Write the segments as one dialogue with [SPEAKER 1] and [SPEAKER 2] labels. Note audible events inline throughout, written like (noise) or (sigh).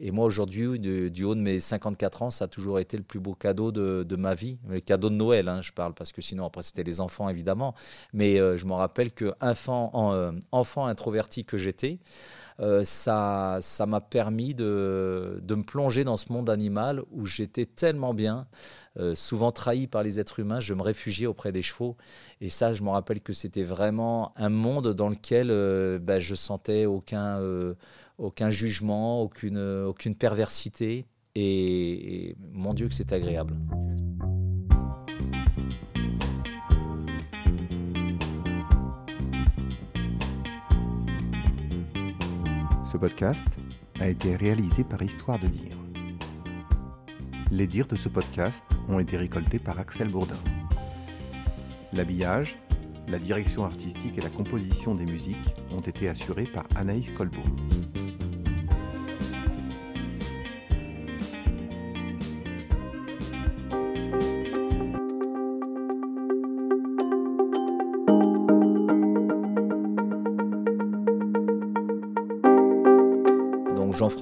[SPEAKER 1] Et moi, aujourd'hui, du, haut de mes 54 ans, ça a toujours été le plus beau cadeau de, ma vie. Le cadeau de Noël, hein, je parle, parce que sinon, après, c'était les enfants, évidemment. Mais euh, je me rappelle que enfant, euh, enfant introverti que j'étais, euh, ça ça m'a permis de, de, me plonger dans ce monde animal où j'étais tellement bien, souvent trahi par les êtres humains, je me réfugiais auprès des chevaux. Et ça, je me rappelle que c'était vraiment un monde dans lequel ben, je sentais aucun aucun jugement, aucune, perversité. Et, mon Dieu que c'est agréable.
[SPEAKER 2] Ce podcast a été réalisé par Histoire de dire. Les dires de ce podcast ont été récoltés par Axel Bourdin. L'habillage, la direction artistique et la composition des musiques ont été assurés par Anaïs Colbeau.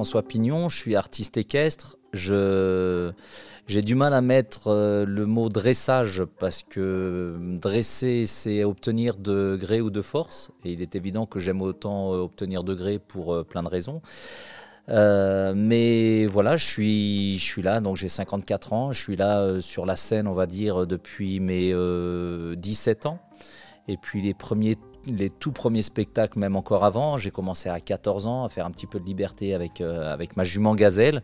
[SPEAKER 1] Jean-François Pignon, je suis artiste équestre. Je, j'ai du mal à mettre euh, le mot dressage parce que dresser, c'est obtenir de gré ou de force. Et il est évident que j'aime autant euh, obtenir de gré pour euh, plein de raisons. mais voilà, je suis, je suis là, donc j'ai 54 ans, je suis là sur la scène, on va dire, depuis mes 17 ans. Et puis les premiers les tout premiers spectacles, même encore avant. J'ai commencé à 14 ans à faire un petit peu de liberté avec, euh, avec ma jument Gazelle.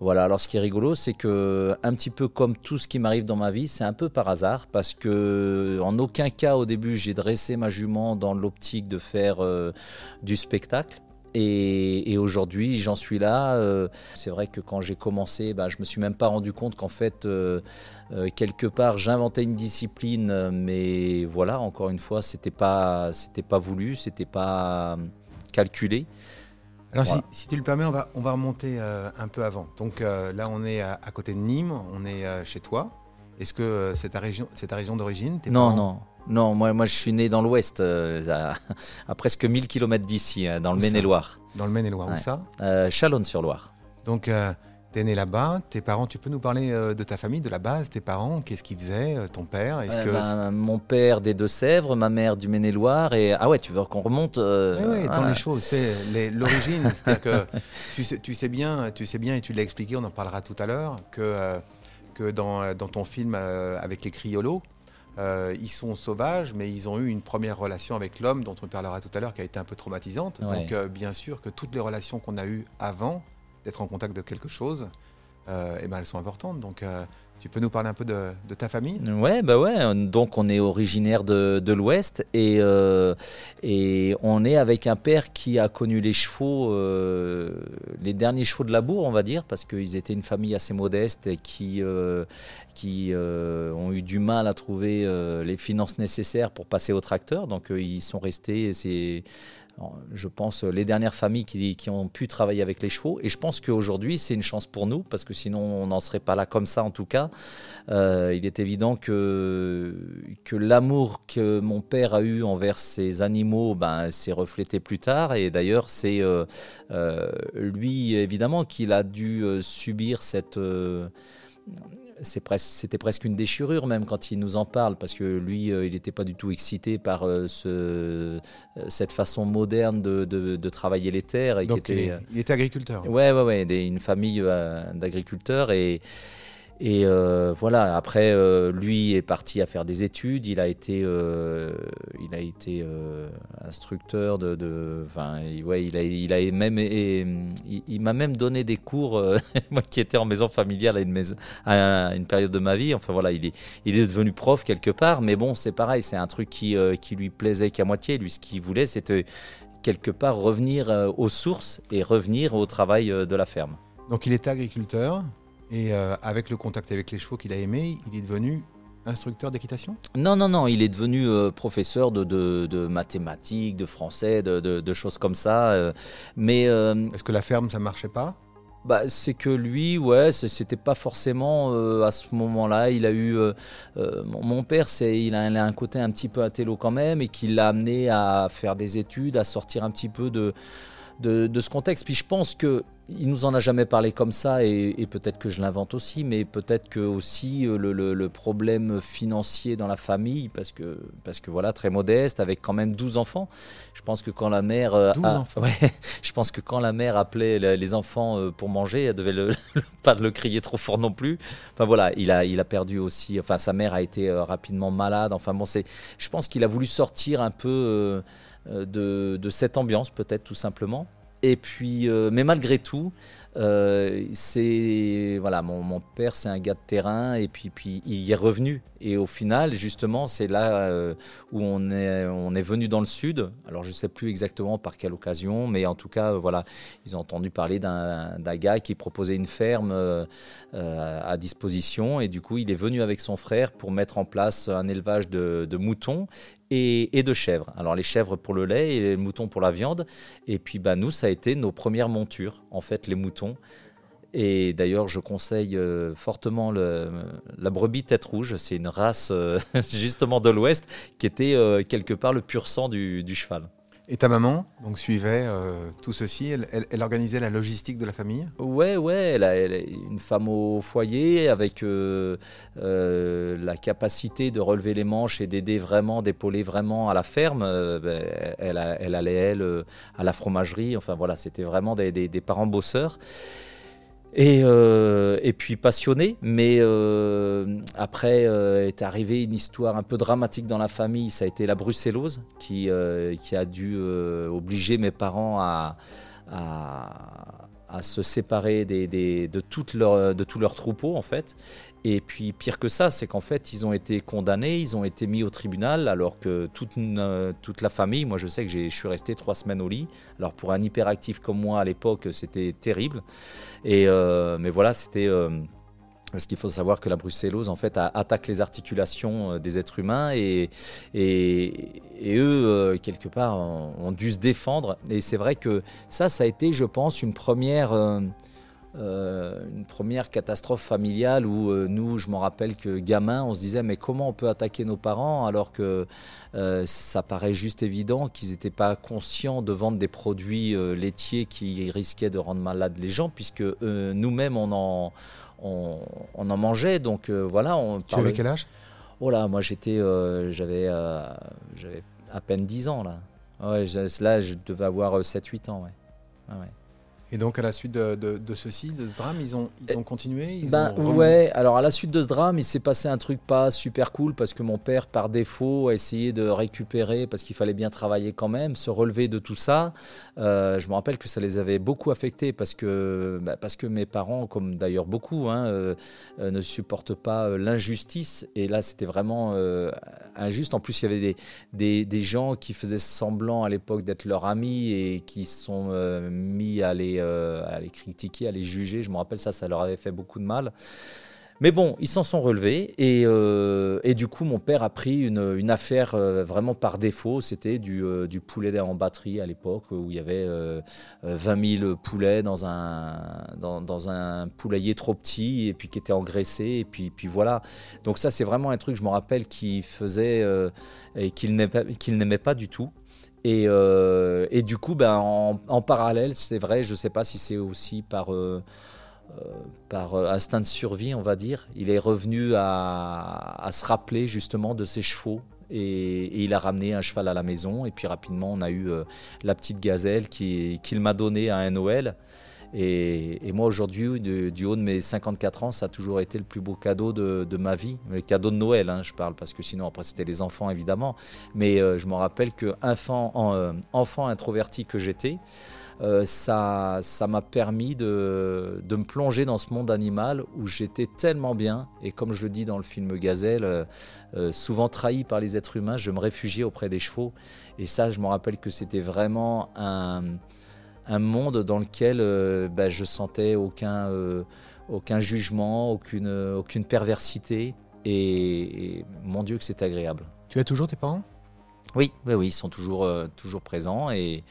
[SPEAKER 1] Voilà, alors ce qui est rigolo, c'est que un petit peu comme tout ce qui m'arrive dans ma vie, c'est un peu par hasard parce que en aucun cas au début j'ai dressé ma jument dans l'optique de faire euh, du spectacle. Et, aujourd'hui, j'en suis là. Euh, c'est vrai que quand j'ai commencé, bah, je me suis même pas rendu compte qu'en fait, euh, euh, quelque part, j'inventais une discipline, mais voilà, encore une fois, c'était pas, c'était pas voulu, c'était pas calculé.
[SPEAKER 2] Alors, si, tu le permets, on va, on va remonter un peu avant. Donc là, on est à, côté de Nîmes, on est chez toi. Est-ce que c'est ta région, c'est ta région d'origine?
[SPEAKER 1] Non, non. Non, moi, moi je suis né dans l'ouest, euh, à, presque 1000 km d'ici, euh, dans le Maine-et-Loire.
[SPEAKER 2] Dans le Maine-et-Loire, où ça
[SPEAKER 1] euh, Chalonne-sur-Loire.
[SPEAKER 2] Donc, tu es né là-bas, tes parents, tu peux nous parler de ta famille, de la base, tes parents, qu'est-ce qu'ils faisaient, ton père
[SPEAKER 1] est que... Ben, mon père des Deux-Sèvres, ma mère du Maine-et-Loire, et ah ouais, tu veux qu'on remonte
[SPEAKER 2] Oui, dans les choses, c'est l'origine, (laughs) c'est-à-dire que tu sais, tu sais, bien, tu sais bien, et tu l'as expliqué, on en parlera tout à l'heure, que, que dans, dans, ton film avec les criolos, euh, ils sont sauvages, mais ils ont eu une première relation avec l'homme, dont on parlera tout à l'heure, qui a été un peu traumatisante. Donc, euh, bien sûr que toutes les relations qu'on a eues avant d'être en contact de quelque chose, euh, eh ben, elles sont importantes. Donc, tu peux nous parler un peu de, ta famille?
[SPEAKER 1] Ouais, bah ouais. Donc on est originaire de, l'Ouest et, euh, et on est avec un père qui a connu les chevaux, euh, les derniers chevaux de la bourre, on va dire, parce qu'ils étaient une famille assez modeste et qui, euh, qui ont eu du mal à trouver les finances nécessaires pour passer au tracteur. Donc ils sont restés. Je pense, les dernières familles qui, ont pu travailler avec les chevaux. Et je pense qu'aujourd'hui, c'est une chance pour nous, parce que sinon, on n'en serait pas là comme ça, en tout cas. Euh, il est évident que, que l'amour que mon père a eu envers ses animaux ben, s'est reflété plus tard. Et d'ailleurs, c'est euh, euh, lui, évidemment, qu'il a dû subir cette c'était presque une déchirure même quand il nous en parle, parce que lui, euh, il n'était pas du tout excité par euh, ce, euh, cette façon moderne de, de, travailler les terres. Et
[SPEAKER 2] Donc il, était agriculteur.
[SPEAKER 1] Ouais, ouais, ouais, une famille d'agriculteurs et et euh, voilà, après, euh, lui est parti à faire des études. Il a été, euh, il a été instructeur de. de ouais, il a, il a même. il, m'a même donné des cours, (laughs) moi qui étais en maison familiale à une, maison, à une période de ma vie. Enfin voilà, il est, il est devenu prof quelque part. Mais bon, c'est pareil, c'est un truc qui, qui lui plaisait qu'à moitié. Lui, ce qu'il voulait, c'était quelque part revenir aux sources et revenir au travail de la ferme.
[SPEAKER 2] Donc il était agriculteur et euh, avec le contact avec les chevaux qu'il a aimé, il est devenu instructeur d'équitation?
[SPEAKER 1] Non, non, non, il est devenu euh, professeur de, de, mathématiques, de français, de, de choses comme ça. Euh, mais
[SPEAKER 2] est-ce que la ferme, ça marchait pas?
[SPEAKER 1] Bah, c'est que lui, ouais, c'était pas forcément à ce moment-là. Il a eu mon père, c'est il a, un côté un petit peu athélo quand même, et qui l'a amené à faire des études, à sortir un petit peu de de, ce contexte. Puis je pense que il nous en a jamais parlé comme ça et, peut-être que je l'invente aussi, mais peut-être que aussi euh, le, problème financier dans la famille, parce que, parce que voilà, très modeste, avec quand même 12 enfants. Je pense que quand la mère,
[SPEAKER 2] 12 euh, enfants. (laughs)
[SPEAKER 1] je pense que quand la mère appelait les enfants euh, pour manger, elle devait (laughs) le, pas le crier trop fort non plus. Enfin voilà, il a, il a perdu aussi. Enfin, sa mère a été rapidement malade. Enfin bon, c'est, je pense qu'il a voulu sortir un peu de, de cette ambiance, peut-être tout simplement. Et puis, euh, mais malgré tout, euh, c'est voilà, mon, père, c'est un gars de terrain, et puis, puis il y est revenu. Et au final, justement, c'est là euh, où on est, on est venu dans le sud. Alors, je ne sais plus exactement par quelle occasion, mais en tout cas, voilà, ils ont entendu parler d'un gars qui proposait une ferme à disposition, et du coup, il est venu avec son frère pour mettre en place un élevage de moutons et, de chèvres. Alors les chèvres pour le lait et les moutons pour la viande. Et puis bah, nous, ça a été nos premières montures, en fait, les moutons. Et d'ailleurs, je conseille euh, fortement la brebis tête rouge. C'est une race euh, (laughs) justement de l'Ouest qui était euh, quelque part le pur sang du cheval.
[SPEAKER 2] Et ta maman donc suivait euh, tout ceci elle, organisait la logistique de la famille?
[SPEAKER 1] Ouais, ouais, elle, est une femme au foyer avec euh, euh, la capacité de relever les manches et d'aider vraiment, d'épauler vraiment à la ferme. Ben, elle, elle, allait, elle, à la fromagerie. Enfin voilà, c'était vraiment des parents bosseurs. Euh, et, puis passionné, mais euh, après euh, est arrivée une histoire un peu dramatique dans la famille. Ça a été la brucellose qui, a dû obliger mes parents à, se séparer de, leur, de tout leur troupeau en fait. Et puis pire que ça, c'est qu'en fait, ils ont été condamnés, ils ont été mis au tribunal, alors que toute, toute la famille, moi je sais que je suis resté trois semaines au lit. Alors pour un hyperactif comme moi à l'époque, c'était terrible. Et, euh, mais voilà, c'était... Euh, parce qu'il faut savoir que la brucellose, en fait, attaque les articulations euh, des êtres humains et, et, eux, quelque part, ont, dû se défendre. Et c'est vrai que ça, ça a été, je pense, une première, euh, une première catastrophe familiale où euh, nous, je m'en rappelle que gamin, on se disait mais comment on peut attaquer nos parents alors que euh, ça paraît juste évident qu'ils n'étaient pas conscients de vendre des produits laitiers qui risquaient de rendre malades les gens puisque nous-mêmes on en, on, en mangeait. Donc voilà. On
[SPEAKER 2] tu avais quel âge?
[SPEAKER 1] Oh là, moi j'étais, j'avais, j'avais à peine 10 ans là. Ouais, là je devais avoir 7-8 ans. Ouais. Ah ouais.
[SPEAKER 2] Et donc, à la suite de, ceci, de ce drame, ils ont, ils ont continué ils
[SPEAKER 1] ben, Ouais, alors à la suite de ce drame, il s'est passé un truc pas super cool parce que mon père, par défaut, a essayé de récupérer, parce qu'il fallait bien travailler quand même, se relever de tout ça. Euh, je me rappelle que ça les avait beaucoup affectés parce que, bah, parce que mes parents, comme d'ailleurs beaucoup, hein, euh, euh, ne supportent pas l'injustice. Et là, c'était vraiment injuste. En plus, il y avait des, des, des gens qui faisaient semblant à l'époque d'être leurs amis et qui sont mis à les euh, à les critiquer, à les juger. Je me rappelle ça, ça leur avait fait beaucoup de mal. Mais bon, ils s'en sont relevés et, euh, du coup, mon père a pris une, affaire euh, vraiment par défaut. C'était du, poulet en batterie à l'époque où il y avait 20 000 poulets dans un, poulailler trop petit et puis qui était engraissé. Et puis, puis voilà. Donc, ça, c'est vraiment un truc, je me rappelle, qu'il faisait et qu'il n'aimait pas du tout. Euh, et, du coup, ben, en, parallèle, c'est vrai, je ne sais pas si c'est aussi par, euh, euh, par instinct de survie, on va dire, il est revenu à, se rappeler justement de ses chevaux. Et, il a ramené un cheval à la maison. Et puis rapidement, on a eu la petite gazelle qu'il m'a donnée à un Noël. Et, moi, aujourd'hui, du, haut de mes 54 ans, ça a toujours été le plus beau cadeau de, ma vie. Le cadeau de Noël, hein, je parle, parce que sinon, après, c'était les enfants, évidemment. Mais euh, je me rappelle que euh, enfant introverti que j'étais, euh, ça m'a permis de, me plonger dans ce monde animal où j'étais tellement bien. Et comme je le dis dans le film Gazelle, souvent trahi par les êtres humains, je me réfugiais auprès des chevaux. Et ça, je me rappelle que c'était vraiment un un monde dans lequel euh, bah, je sentais aucun, euh, aucun jugement, aucune, aucune perversité. Et, mon Dieu que c'est agréable.
[SPEAKER 2] Tu as toujours tes parents?
[SPEAKER 1] Oui, oui, oui, ils sont toujours, euh, toujours présents. Et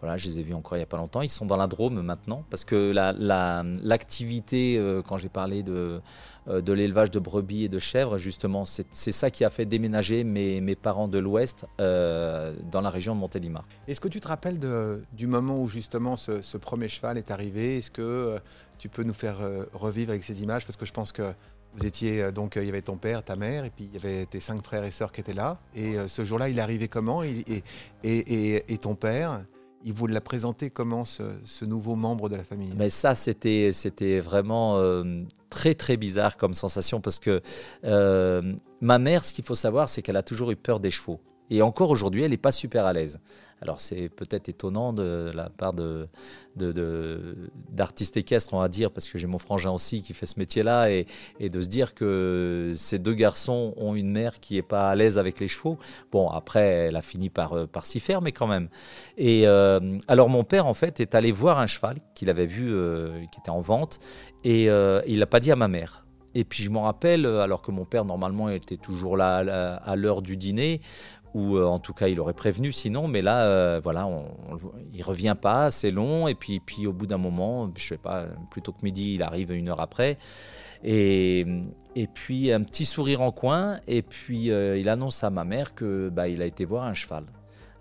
[SPEAKER 1] Voilà, je les ai vus encore il n'y a pas longtemps. Ils sont dans la Drôme maintenant parce que l'activité, la, euh, quand j'ai parlé de, euh, de l'élevage de brebis et de chèvres, justement, c'est ça qui a fait déménager mes, mes parents de l'Ouest euh, dans la région de Montélimar.
[SPEAKER 2] Est-ce que tu te rappelles du moment où justement ce, premier cheval est arrivé? Est-ce que tu peux nous faire revivre avec ces images? Parce que je pense que vous étiez donc, il y avait ton père, ta mère, et puis il y avait tes cinq frères et sœurs qui étaient là. Et ce jour-là, il arrivé comment? Et, et, et ton père il vous l'a présenté comment ce, nouveau membre de la famille?
[SPEAKER 1] Mais ça, c'était vraiment euh, très très bizarre comme sensation parce que euh, ma mère, ce qu'il faut savoir, c'est qu'elle a toujours eu peur des chevaux. Et encore aujourd'hui, elle n'est pas super à l'aise. Alors c'est peut-être étonnant de la part d'artistes équestres, on va dire, parce que j'ai mon frangin aussi qui fait ce métier-là, et, de se dire que ces deux garçons ont une mère qui n'est pas à l'aise avec les chevaux. Bon, après, elle a fini par, euh, s'y faire, mais quand même. Et euh, alors mon père, en fait, est allé voir un cheval qu'il avait vu, euh, qui était en vente, et il l'a pas dit à ma mère. Et puis je m'en rappelle, alors que mon père normalement était toujours là à l'heure du dîner, ou euh, en tout cas il aurait prévenu sinon, mais là, euh, voilà, on, il revient pas, c'est long, et puis, au bout d'un moment, je sais pas, plutôt que midi, il arrive une heure après, et, et puis un petit sourire en coin, et puis euh, il annonce à ma mère que bah, il a été voir un cheval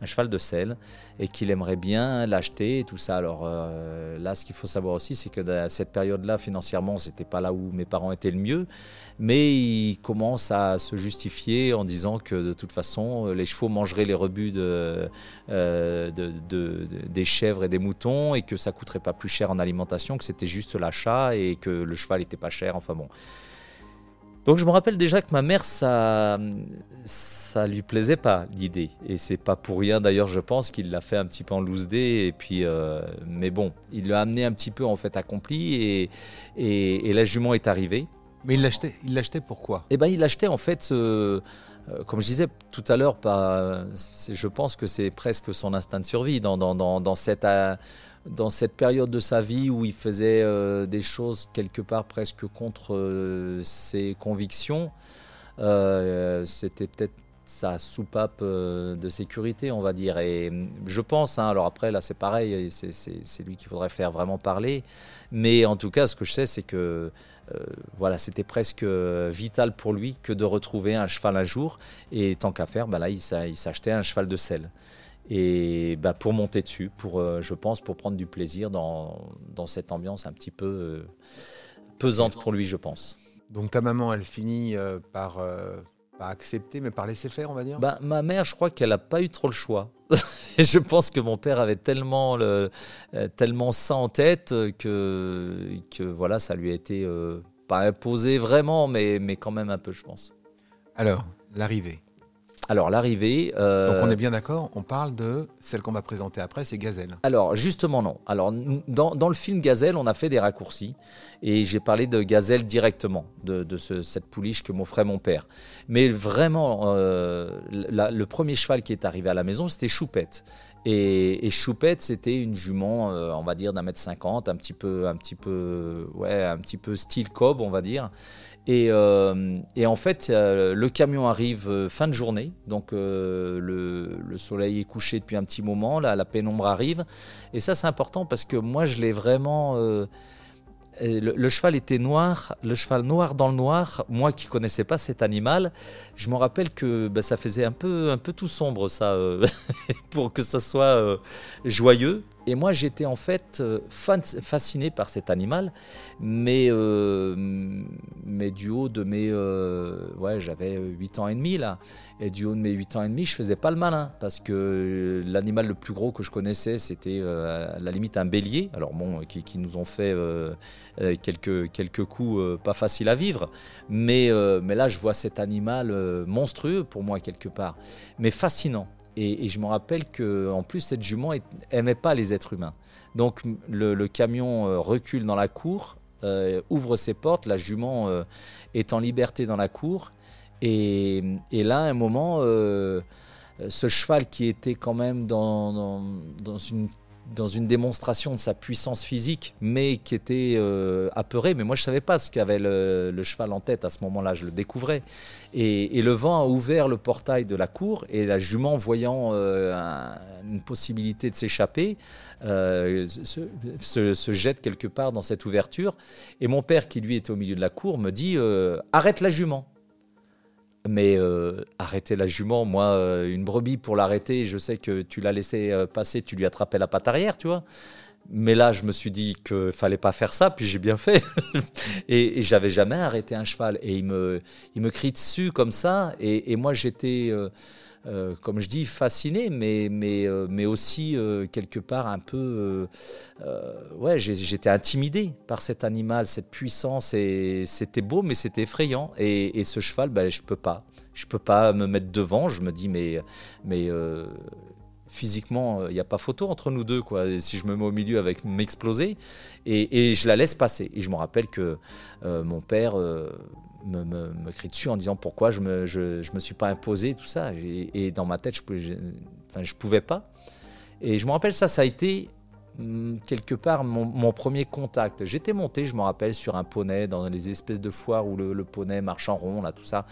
[SPEAKER 1] un cheval de sel et qu'il aimerait bien l'acheter et tout ça. Alors euh, là, ce qu'il faut savoir aussi, c'est que à cette période-là, financièrement, c'était pas là où mes parents étaient le mieux, mais il commence à se justifier en disant que de toute façon, les chevaux mangeraient les rebuts de, euh, des chèvres et des moutons et que ça coûterait pas plus cher en alimentation, que c'était juste l'achat et que le cheval était pas cher. Enfin bon. Donc je me rappelle déjà que ma mère, ça, ça lui plaisait pas l'idée. Et c'est pas pour rien d'ailleurs, je pense, qu'il l'a fait un petit peu en loose day. Et puis, euh, mais bon, il l'a amené un petit peu en fait accompli et, et, la jument est arrivée.
[SPEAKER 2] Mais il l'achetait, il l'achetait pourquoi
[SPEAKER 1] Eh ben, il l'achetait en fait. Euh, euh, comme je disais tout à l'heure, je pense que c'est presque son instinct de survie dans, dans, dans, dans cette, dans cette période de sa vie où il faisait euh, des choses quelque part presque contre euh, ses convictions, euh, c'était peut-être sa soupape de sécurité, on va dire. Et je pense, hein, alors après là c'est pareil, c'est lui qu'il faudrait faire vraiment parler, mais en tout cas ce que je sais c'est que voilà, c'était presque vital pour lui que de retrouver un cheval un jour, et tant qu'à faire, bah là il s'achetait un cheval de sel et bah, pour monter dessus, pour, euh, je pense, pour prendre du plaisir dans, dans cette ambiance un petit peu euh, pesante pour lui, je pense.
[SPEAKER 2] Donc ta maman, elle finit euh, par pas accepter, mais par laisser faire, on va dire?
[SPEAKER 1] Bah, Ma mère, je crois qu'elle n'a pas eu trop le choix. (laughs) je pense que mon père avait tellement, le, tellement ça en tête que, que voilà, ça lui a été pas imposé vraiment, mais, mais quand même un peu, je pense.
[SPEAKER 2] Alors, l'arrivée
[SPEAKER 1] alors l'arrivée.
[SPEAKER 2] Euh, Donc on est bien d'accord, on parle de celle qu'on va présenter après, c'est Gazelle.
[SPEAKER 1] Alors justement non. Alors dans, le film Gazelle, on a fait des raccourcis et j'ai parlé de Gazelle directement, de, cette pouliche que m'offrait mon père. Mais vraiment, euh, le premier cheval qui est arrivé à la maison, c'était Choupette. Et, Choupette, c'était une jument, euh, on va dire d'un mètre cinquante, un petit peu, un petit peu, ouais, un petit peu style cob, on va dire. Euh, et, en fait, euh, le camion arrive euh, fin de journée, donc le, soleil est couché depuis un petit moment, là, la pénombre arrive. Et ça, c'est important parce que moi, je l'ai vraiment le, cheval était noir, le cheval noir dans le noir. Moi qui connaissais pas cet animal, je me rappelle que bah, ça faisait un peu, un peu tout sombre ça, (laughs) pour que ça soit joyeux. Et moi j'étais en fait euh, fasciné par cet animal, mais, mais du haut de mes, ouais j'avais 8 ans et demi là, et du haut de mes 8 ans et demi je faisais pas le malin parce que l'animal le plus gros que je connaissais c'était à la limite un bélier. Alors bon, qui, nous ont fait euh, quelques, quelques coups euh, pas faciles à vivre. Mais, euh, mais là, je vois cet animal monstrueux pour moi, quelque part, mais fascinant. Et, je me rappelle qu'en plus, cette jument n'aimait pas les êtres humains. Donc le, camion recule dans la cour, ouvre ses portes, la jument est en liberté dans la cour. Et, là, à un moment, ce cheval qui était quand même dans, dans une dans une démonstration de sa puissance physique, mais qui était euh, apeuré. Mais moi, je ne savais pas ce qu'avait le, cheval en tête à ce moment-là, je le découvrais. Et, le vent a ouvert le portail de la cour, et la jument, voyant euh, une possibilité de s'échapper, euh, se, jette quelque part dans cette ouverture. Et mon père, qui lui était au milieu de la cour, me dit Arrête la jument mais arrêter la jument, moi, une brebis pour l'arrêter, je sais que tu l'as laissé passer, tu lui attrapais la patte arrière, tu vois. Mais là, je me suis dit qu'il fallait pas faire ça, puis j'ai bien fait. (laughs) et, j'avais jamais arrêté un cheval. Et il me, il me crie dessus comme ça. Et, moi, j'étais, euh, euh, comme je dis, fasciné, mais, mais, euh, mais aussi quelque part un peu. ouais, j'étais intimidé par cet animal, cette puissance. Et c'était beau, mais c'était effrayant. Et, ce cheval, ben, je peux pas. Je peux pas me mettre devant. Je me dis, mais, mais physiquement, il euh, n'y a pas photo entre nous deux. Quoi. si je me mets au milieu avec m'exploser, et, je la laisse passer. Et je me rappelle que euh, mon père euh, me, me, crie dessus en disant pourquoi je ne me, je, je me suis pas imposé, tout ça. Et, dans ma tête, je pouvais, enfin, je pouvais pas. Et je me rappelle ça, ça a été hum, quelque part mon, premier contact. J'étais monté, je me rappelle, sur un poney dans les espèces de foires où le, poney marche en rond, là, tout ça.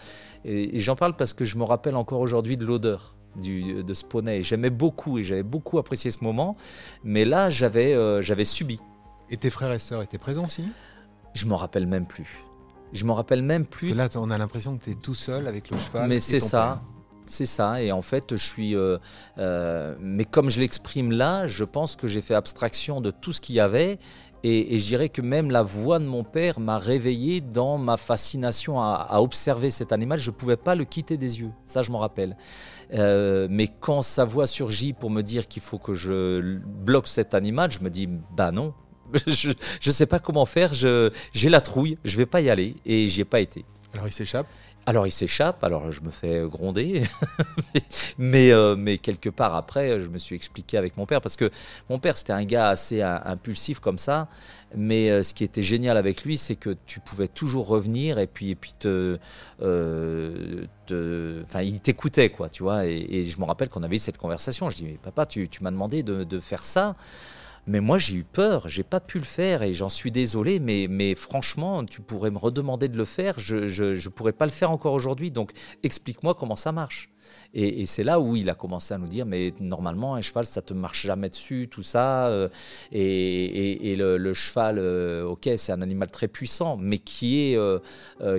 [SPEAKER 1] et j'en parle parce que je me rappelle encore aujourd'hui de l'odeur de ce poney. J'aimais beaucoup et j'avais beaucoup apprécié ce moment, mais là j'avais euh, j'avais subi.
[SPEAKER 2] Et tes frères et sœurs étaient présents aussi?
[SPEAKER 1] Je m'en rappelle même plus. Je m'en rappelle même plus.
[SPEAKER 2] là, on a l'impression que tu es tout seul avec le cheval.
[SPEAKER 1] Mais c'est ça. C'est ça, et en fait, je suis. Euh, euh, mais comme je l'exprime là, je pense que j'ai fait abstraction de tout ce qu'il y avait, et, je dirais que même la voix de mon père m'a réveillé dans ma fascination à, à observer cet animal. Je ne pouvais pas le quitter des yeux, ça je m'en rappelle. Euh, mais quand sa voix surgit pour me dire qu'il faut que je bloque cet animal, je me dis bah non, (laughs) je ne sais pas comment faire, j'ai la trouille, je vais pas y aller et j'y ai pas été.
[SPEAKER 2] Alors il s'échappe?
[SPEAKER 1] Alors il s'échappe, alors je me fais gronder, (laughs) mais, euh, mais quelque part après, je me suis expliqué avec mon père, parce que mon père c'était un gars assez impulsif comme ça, mais euh, ce qui était génial avec lui, c'est que tu pouvais toujours revenir et puis, et puis te, euh, enfin, il t'écoutait quoi, tu vois. Et, je me rappelle qu'on avait eu cette conversation. Je dis mais papa, tu, tu m'as demandé de, de faire ça. Mais moi, j'ai eu peur, j'ai pas pu le faire et j'en suis désolé, mais, franchement, tu pourrais me redemander de le faire, je ne pourrais pas le faire encore aujourd'hui, donc explique-moi comment ça marche. Et, c'est là où il a commencé à nous dire, mais normalement, un cheval, ça te marche jamais dessus, tout ça. Euh, et, le, cheval, euh, ok, c'est un animal très puissant, mais qui est, euh,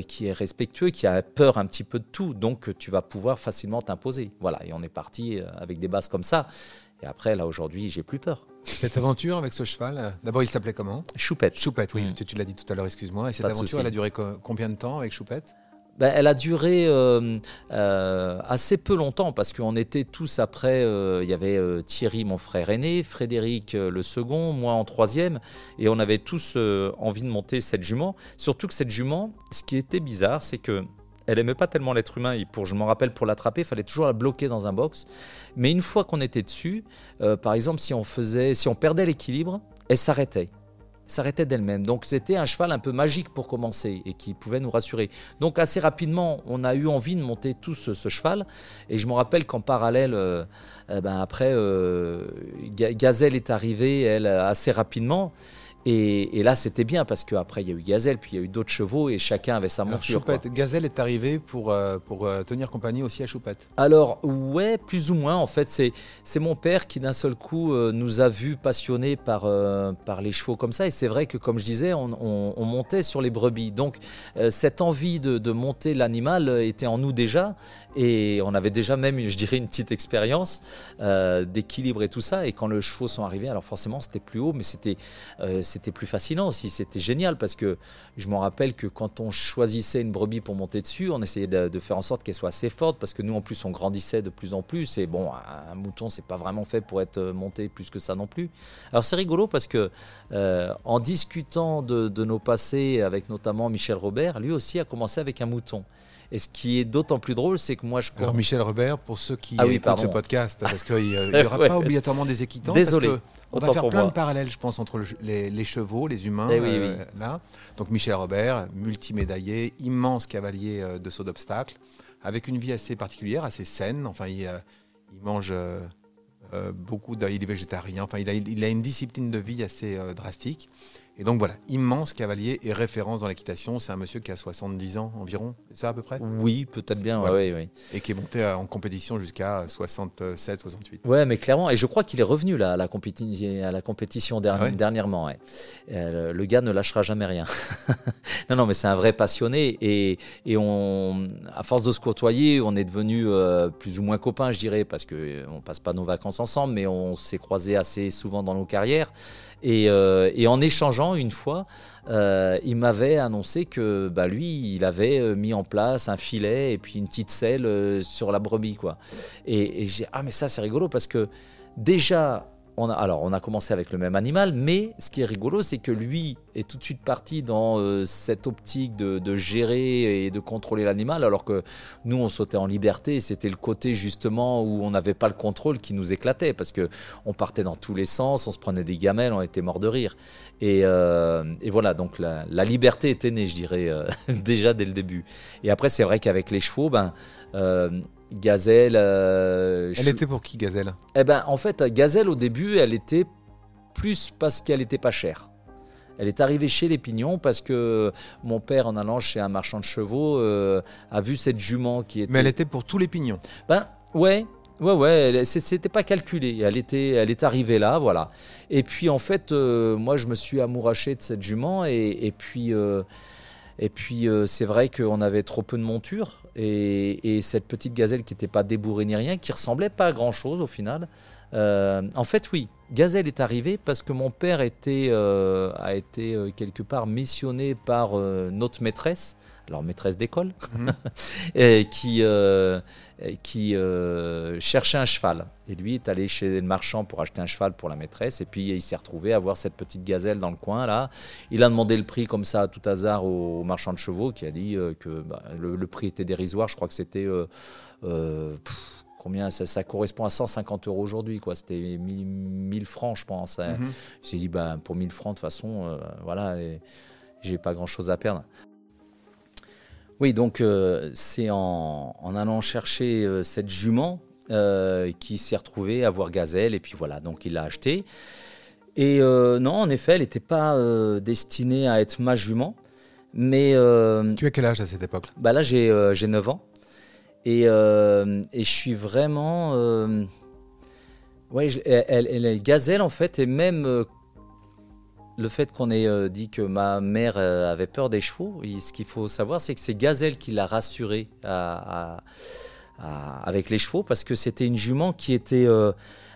[SPEAKER 1] qui est respectueux, qui a peur un petit peu de tout, donc tu vas pouvoir facilement t'imposer. Voilà, et on est parti avec des bases comme ça. Et après, là, aujourd'hui, j'ai plus peur.
[SPEAKER 2] Cette aventure avec ce cheval, d'abord, il s'appelait comment?
[SPEAKER 1] Choupette.
[SPEAKER 2] Choupette, oui, mm. tu, l'as dit tout à l'heure, excuse-moi. Et cette aventure, elle a duré combien de temps avec Choupette?
[SPEAKER 1] Ben, elle a duré euh, euh, assez peu longtemps parce qu'on était tous après. Euh, il y avait Thierry, mon frère aîné, Frédéric, le second, moi en troisième, et on avait tous envie de monter cette jument. Surtout que cette jument, ce qui était bizarre, c'est que elle aimait pas tellement l'être humain. Et pour, je m'en rappelle, pour l'attraper, il fallait toujours la bloquer dans un box. Mais une fois qu'on était dessus, euh, par exemple, si on faisait, si on perdait l'équilibre, elle s'arrêtait s'arrêtait d'elle-même. Donc c'était un cheval un peu magique pour commencer et qui pouvait nous rassurer. Donc assez rapidement, on a eu envie de monter tout ce, cheval. Et je me rappelle qu'en parallèle, euh, eh ben après, euh, Gazelle est arrivée, elle, assez rapidement. Et, là, c'était bien parce qu'après, il y a eu Gazelle, puis il y a eu d'autres chevaux et chacun avait sa monture.
[SPEAKER 2] Gazelle est arrivé pour, euh, pour euh, tenir compagnie aussi à Choupette
[SPEAKER 1] Alors, ouais, plus ou moins. En fait, c'est mon père qui, d'un seul coup, euh, nous a vus passionnés par, par les chevaux comme ça. Et c'est vrai que, comme je disais, on, montait sur les brebis. Donc, cette envie de, de monter l'animal était en nous déjà. Et on avait déjà même, je dirais, une petite expérience d'équilibre et tout ça. Et quand les chevaux sont arrivés, alors forcément, c'était plus haut, mais c'était c'était plus fascinant aussi. C'était génial parce que je me rappelle que quand on choisissait une brebis pour monter dessus, on essayait de, faire en sorte qu'elle soit assez forte parce que nous, en plus, on grandissait de plus en plus. Et bon, un mouton, c'est pas vraiment fait pour être monté plus que ça non plus. Alors c'est rigolo parce que euh, en discutant de nos passés avec notamment Michel Robert, lui aussi a commencé avec un mouton. Et ce qui est d'autant plus drôle, c'est que moi je.
[SPEAKER 2] Alors Michel Robert, pour ceux qui ah écoutent ce podcast, parce qu'il n'y (laughs) aura pas obligatoirement des équitants.
[SPEAKER 1] Désolé.
[SPEAKER 2] Parce on va faire plein de parallèles, je pense, entre les, chevaux, les humains.
[SPEAKER 1] Eh euh,
[SPEAKER 2] là. Donc Michel Robert, multimédaillé, immense cavalier euh, de saut d'obstacle, avec une vie assez particulière, assez saine. Enfin, il, euh, mange beaucoup de, il est végétarien. Enfin, il a, il a une discipline de vie assez drastique. Et donc voilà, immense cavalier et référence dans l'équitation. C'est un monsieur qui a 70 ans environ, c'est ça à peu près?
[SPEAKER 1] Oui, peut-être bien, oui, oui.
[SPEAKER 2] Et qui est monté en compétition jusqu'à 67, 68.
[SPEAKER 1] Ouais, mais clairement, et je crois qu'il est revenu là, à, la à la compétition ah dernièrement. Euh, le gars ne lâchera jamais rien. (laughs) non, non, mais c'est un vrai passionné. Et, et, on, à force de se côtoyer, on est devenu euh, plus ou moins copains, je dirais, parce qu'on euh, ne passe pas nos vacances ensemble, mais on s'est croisés assez souvent dans nos carrières. Euh, et, en échangeant une fois, euh, il m'avait annoncé que bah, lui, il avait euh, mis en place un filet et puis une petite selle sur la brebis. Quoi. Et, et j'ai ah mais ça c'est rigolo parce que déjà on a, alors, on a commencé avec le même animal, mais ce qui est rigolo, c'est que lui est tout de suite parti dans euh, cette optique de, gérer et de contrôler l'animal, alors que nous, on sautait en liberté. C'était le côté justement où on n'avait pas le contrôle qui nous éclatait, parce que on partait dans tous les sens, on se prenait des gamelles, on était mort de rire. Et, euh, voilà, donc la, liberté était née, je dirais, euh, (laughs) déjà dès le début. Et après, c'est vrai qu'avec les chevaux, ben Gazelle.
[SPEAKER 2] Euh, elle était pour qui, Gazelle?
[SPEAKER 1] Eh ben, en fait, Gazelle, au début, elle était plus parce qu'elle n'était pas chère. Elle est arrivée chez les Pignons parce que mon père, en allant chez un marchand de chevaux, euh, a vu cette jument qui était.
[SPEAKER 2] Mais elle était pour tous les Pignons
[SPEAKER 1] Ben, ouais. Ouais, ouais, c'était pas calculé. Elle était, elle est arrivée là, voilà. Et puis en fait, euh, moi, je me suis amouraché de cette jument et, et puis. Et puis c'est vrai qu'on avait trop peu de monture et, cette petite gazelle qui n'était pas débourrée ni rien, qui ressemblait pas à grand chose au final. Euh, en fait, oui, Gazelle est arrivée parce que mon père euh, a été euh, quelque part missionné par notre maîtresse, alors maîtresse d'école, mhm. (laughs) qui, qui cherchait un cheval. Et lui est allé chez le marchand pour acheter un cheval pour la maîtresse. Et puis il s'est retrouvé à voir cette petite gazelle dans le coin là. Il a demandé le prix comme ça à tout hasard au, marchand de chevaux qui a dit que bah, le, prix était dérisoire. Je crois que c'était combien ça, correspond à 150 euros aujourd'hui, quoi. C'était 1000, francs, je pense. Hein. Mhm. J'ai dit, bah, pour 1000 francs, de toute façon, euh, voilà, j'ai pas grand chose à perdre. Oui, donc euh, c'est en, allant chercher euh, cette jument qui s'est retrouvée à voir Gazelle, et puis voilà, donc il l'a acheté. Et non, en effet, elle n'était pas destinée à être ma jument. Mais,
[SPEAKER 2] tu as quel âge à cette époque?
[SPEAKER 1] bah Là, j'ai 9 ans. Euh, et, je suis vraiment. Euh, ouais, elle, est gazelle en fait, et même euh, le fait qu'on ait dit que ma mère avait peur des chevaux, ce qu'il faut savoir, c'est que c'est Gazelle qui l'a rassurée avec les chevaux, parce que c'était une jument qui était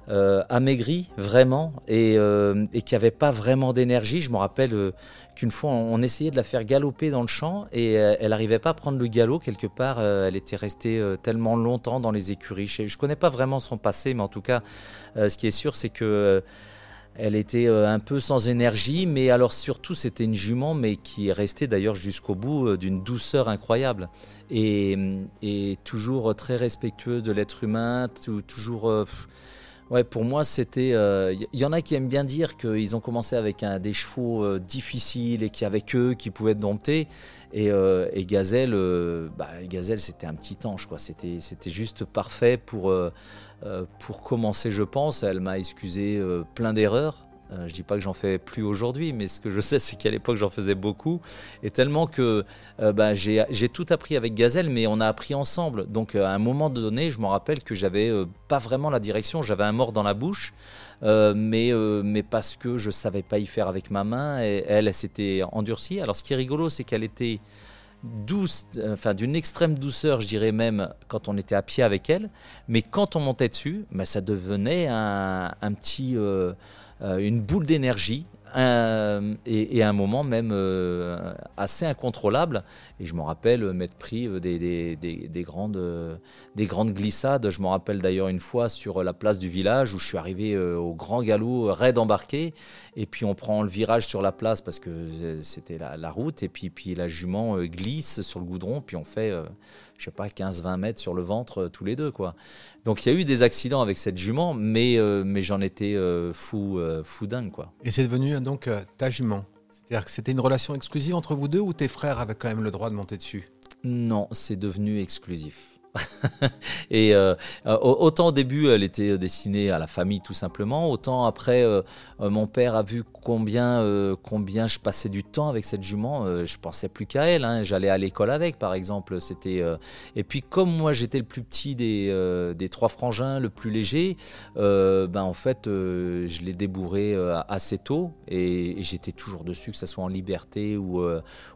[SPEAKER 1] euh, amaigrie vraiment et, euh, qui n'avait pas vraiment d'énergie. Je me rappelle euh, qu'une fois on, essayait de la faire galoper dans le champ et elle n'arrivait pas à prendre le galop quelque part. elle était restée tellement longtemps dans les écuries. Je ne connais pas vraiment son passé, mais en tout cas, ce qui est sûr, c'est que elle était un peu sans énergie, mais alors surtout c'était une jument, mais qui est restée d'ailleurs jusqu'au bout d'une douceur incroyable. Et, et, toujours très respectueuse de l'être humain, toujours Ouais, pour moi, c'était. Il euh, y, en a qui aiment bien dire qu'ils ont commencé avec des chevaux euh, difficiles et qui avec eux qui pouvaient être domptés. Et, euh, et Gazelle, bah, Gazelle, c'était un petit ange, quoi. C'était, c'était juste parfait pour, pour commencer, je pense. Elle m'a excusé plein d'erreurs. Euh, je dis pas que j'en fais plus aujourd'hui, mais ce que je sais, (laughs) c'est qu'à l'époque, j'en faisais beaucoup. Et tellement que euh, bah, j'ai tout appris avec Gazelle, mais on a appris ensemble. Donc, euh, à un moment donné, je me rappelle que j'avais pas vraiment la direction. J'avais un mort dans la bouche, mais, mais parce que je savais pas y faire avec ma main. Et elle, elle s'était endurcie. Alors, ce qui est rigolo, c'est qu'elle était douce, enfin d'une extrême douceur, je dirais même, quand on était à pied avec elle. Mais quand on montait dessus, bah, ça devenait un, petit, euh, une boule d'énergie euh, et, un moment même euh, assez incontrôlable. Et je me rappelle m'être pris des, des, grandes, des grandes glissades. Je me rappelle d'ailleurs une fois sur la place du village où je suis arrivé au grand galop, raide embarqué. Et puis on prend le virage sur la place parce que c'était la, la, route. Et puis, puis la jument glisse sur le goudron. Puis on fait je sais pas, 15-20 mètres sur le ventre euh, tous les deux. quoi. Donc il y a eu des accidents avec cette jument, mais, euh, mais j'en étais euh, fou, fou dingue. Quoi.
[SPEAKER 2] Et c'est devenu donc ta jument C'est-à-dire que c'était une relation exclusive entre vous deux ou tes frères avaient quand même le droit de monter dessus?
[SPEAKER 1] Non, c'est devenu exclusif. (laughs) et euh, autant au début, elle était destinée à la famille tout simplement, autant après, mon père a vu combien, combien je passais du temps avec cette jument. je pensais plus qu'à elle. Hein. J'allais à l'école avec, par exemple. C'était et puis comme moi, j'étais le plus petit des, des trois frangins, le plus léger, ben en fait, je l'ai débourré assez tôt et, et j'étais toujours dessus, que ce soit en liberté ou,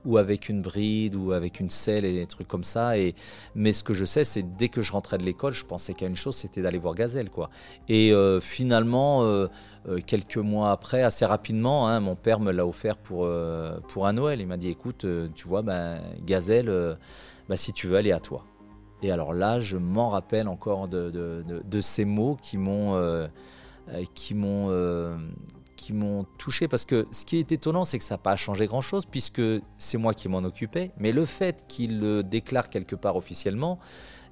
[SPEAKER 1] ou avec une bride ou avec une selle et des trucs comme ça. Et, mais ce que je sais, c'est dès que je rentrais de l'école, je pensais qu'à une chose, c'était d'aller voir Gazelle. Quoi. Et euh, finalement, euh, euh, quelques mois après, assez rapidement, hein, mon père me l'a offert pour, pour un Noël. Il m'a dit, écoute, tu vois, ben, Gazelle, ben, si tu veux, aller à toi. Et alors là, je m'en rappelle encore de, de, de, ces mots qui m'ont qui m'ont qui m'ont touché parce que ce qui est étonnant, c'est que ça n'a pas changé grand-chose puisque c'est moi qui m'en occupais. Mais le fait qu'il le déclare quelque part officiellement,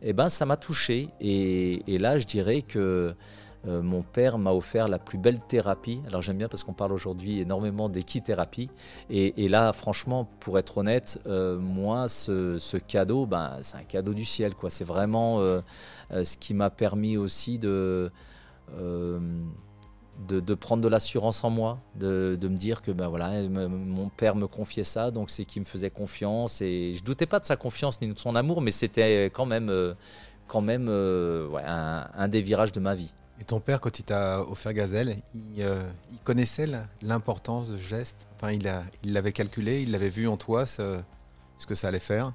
[SPEAKER 1] eh ben, ça m'a touché. Et, là, je dirais que euh, mon père m'a offert la plus belle thérapie. Alors j'aime bien parce qu'on parle aujourd'hui énormément d'équithérapie. Et, et, là, franchement, pour être honnête, euh, moi, ce, cadeau, ben, c'est un cadeau du ciel. quoi. C'est vraiment euh, ce qui m'a permis aussi de de, prendre de l'assurance en moi, de, me dire que ben voilà, mon père me confiait ça, donc c'est qu'il me faisait confiance. Et je doutais pas de sa confiance ni de son amour, mais c'était quand même, euh, quand même euh, un, des virages de ma vie.
[SPEAKER 2] Et ton père, quand il t'a offert Gazelle, il, euh, connaissait l'importance de ce geste? Enfin, Il l'avait calculé, il l'avait vu en toi, ce, ce, que ça allait faire?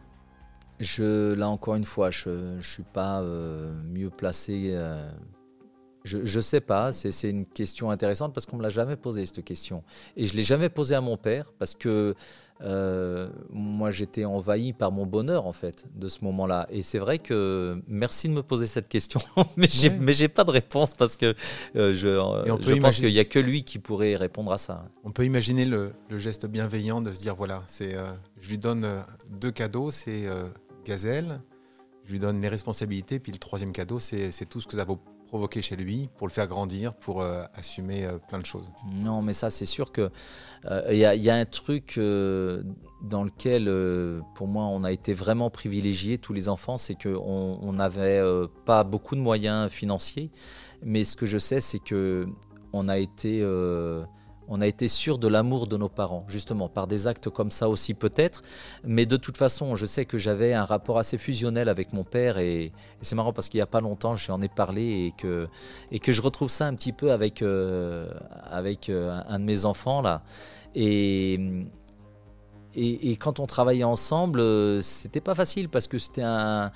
[SPEAKER 1] Je, Là, encore une fois, je ne suis pas mieux placé je ne sais pas, c'est une question intéressante parce qu'on ne me l'a jamais posée cette question. Et je ne l'ai jamais posée à mon père parce que euh, moi j'étais envahi par mon bonheur en fait de ce moment-là. Et c'est vrai que merci de me poser cette question, (laughs) mais j'ai n'ai pas de réponse parce que euh, je, je pense qu'il n'y a que lui qui pourrait répondre à ça.
[SPEAKER 2] On peut imaginer le, geste bienveillant de se dire voilà, c'est euh, je lui donne deux cadeaux, c'est Gazelle, je lui donne les responsabilités, puis le troisième cadeau c'est tout ce que ça vaut provoquer chez lui pour le faire grandir, pour euh, assumer euh, plein de choses.
[SPEAKER 1] Non, mais ça, c'est sûr que euh, il y, a un truc dans lequel, pour moi, on a été vraiment privilégiés, tous les enfants, c'est qu'on n'avait pas beaucoup de moyens financiers. Mais ce que je sais, c'est que on a été on a été sûr de l'amour de nos parents, justement, par des actes comme ça aussi peut-être. Mais de toute façon, je sais que j'avais un rapport assez fusionnel avec mon père et, c'est marrant parce qu'il n'y a pas longtemps, j'en ai parlé et que, et que je retrouve ça un petit peu avec, euh, avec euh, un de mes enfants là. Et, et, quand on travaillait ensemble, euh, c'était pas facile parce que c'était un,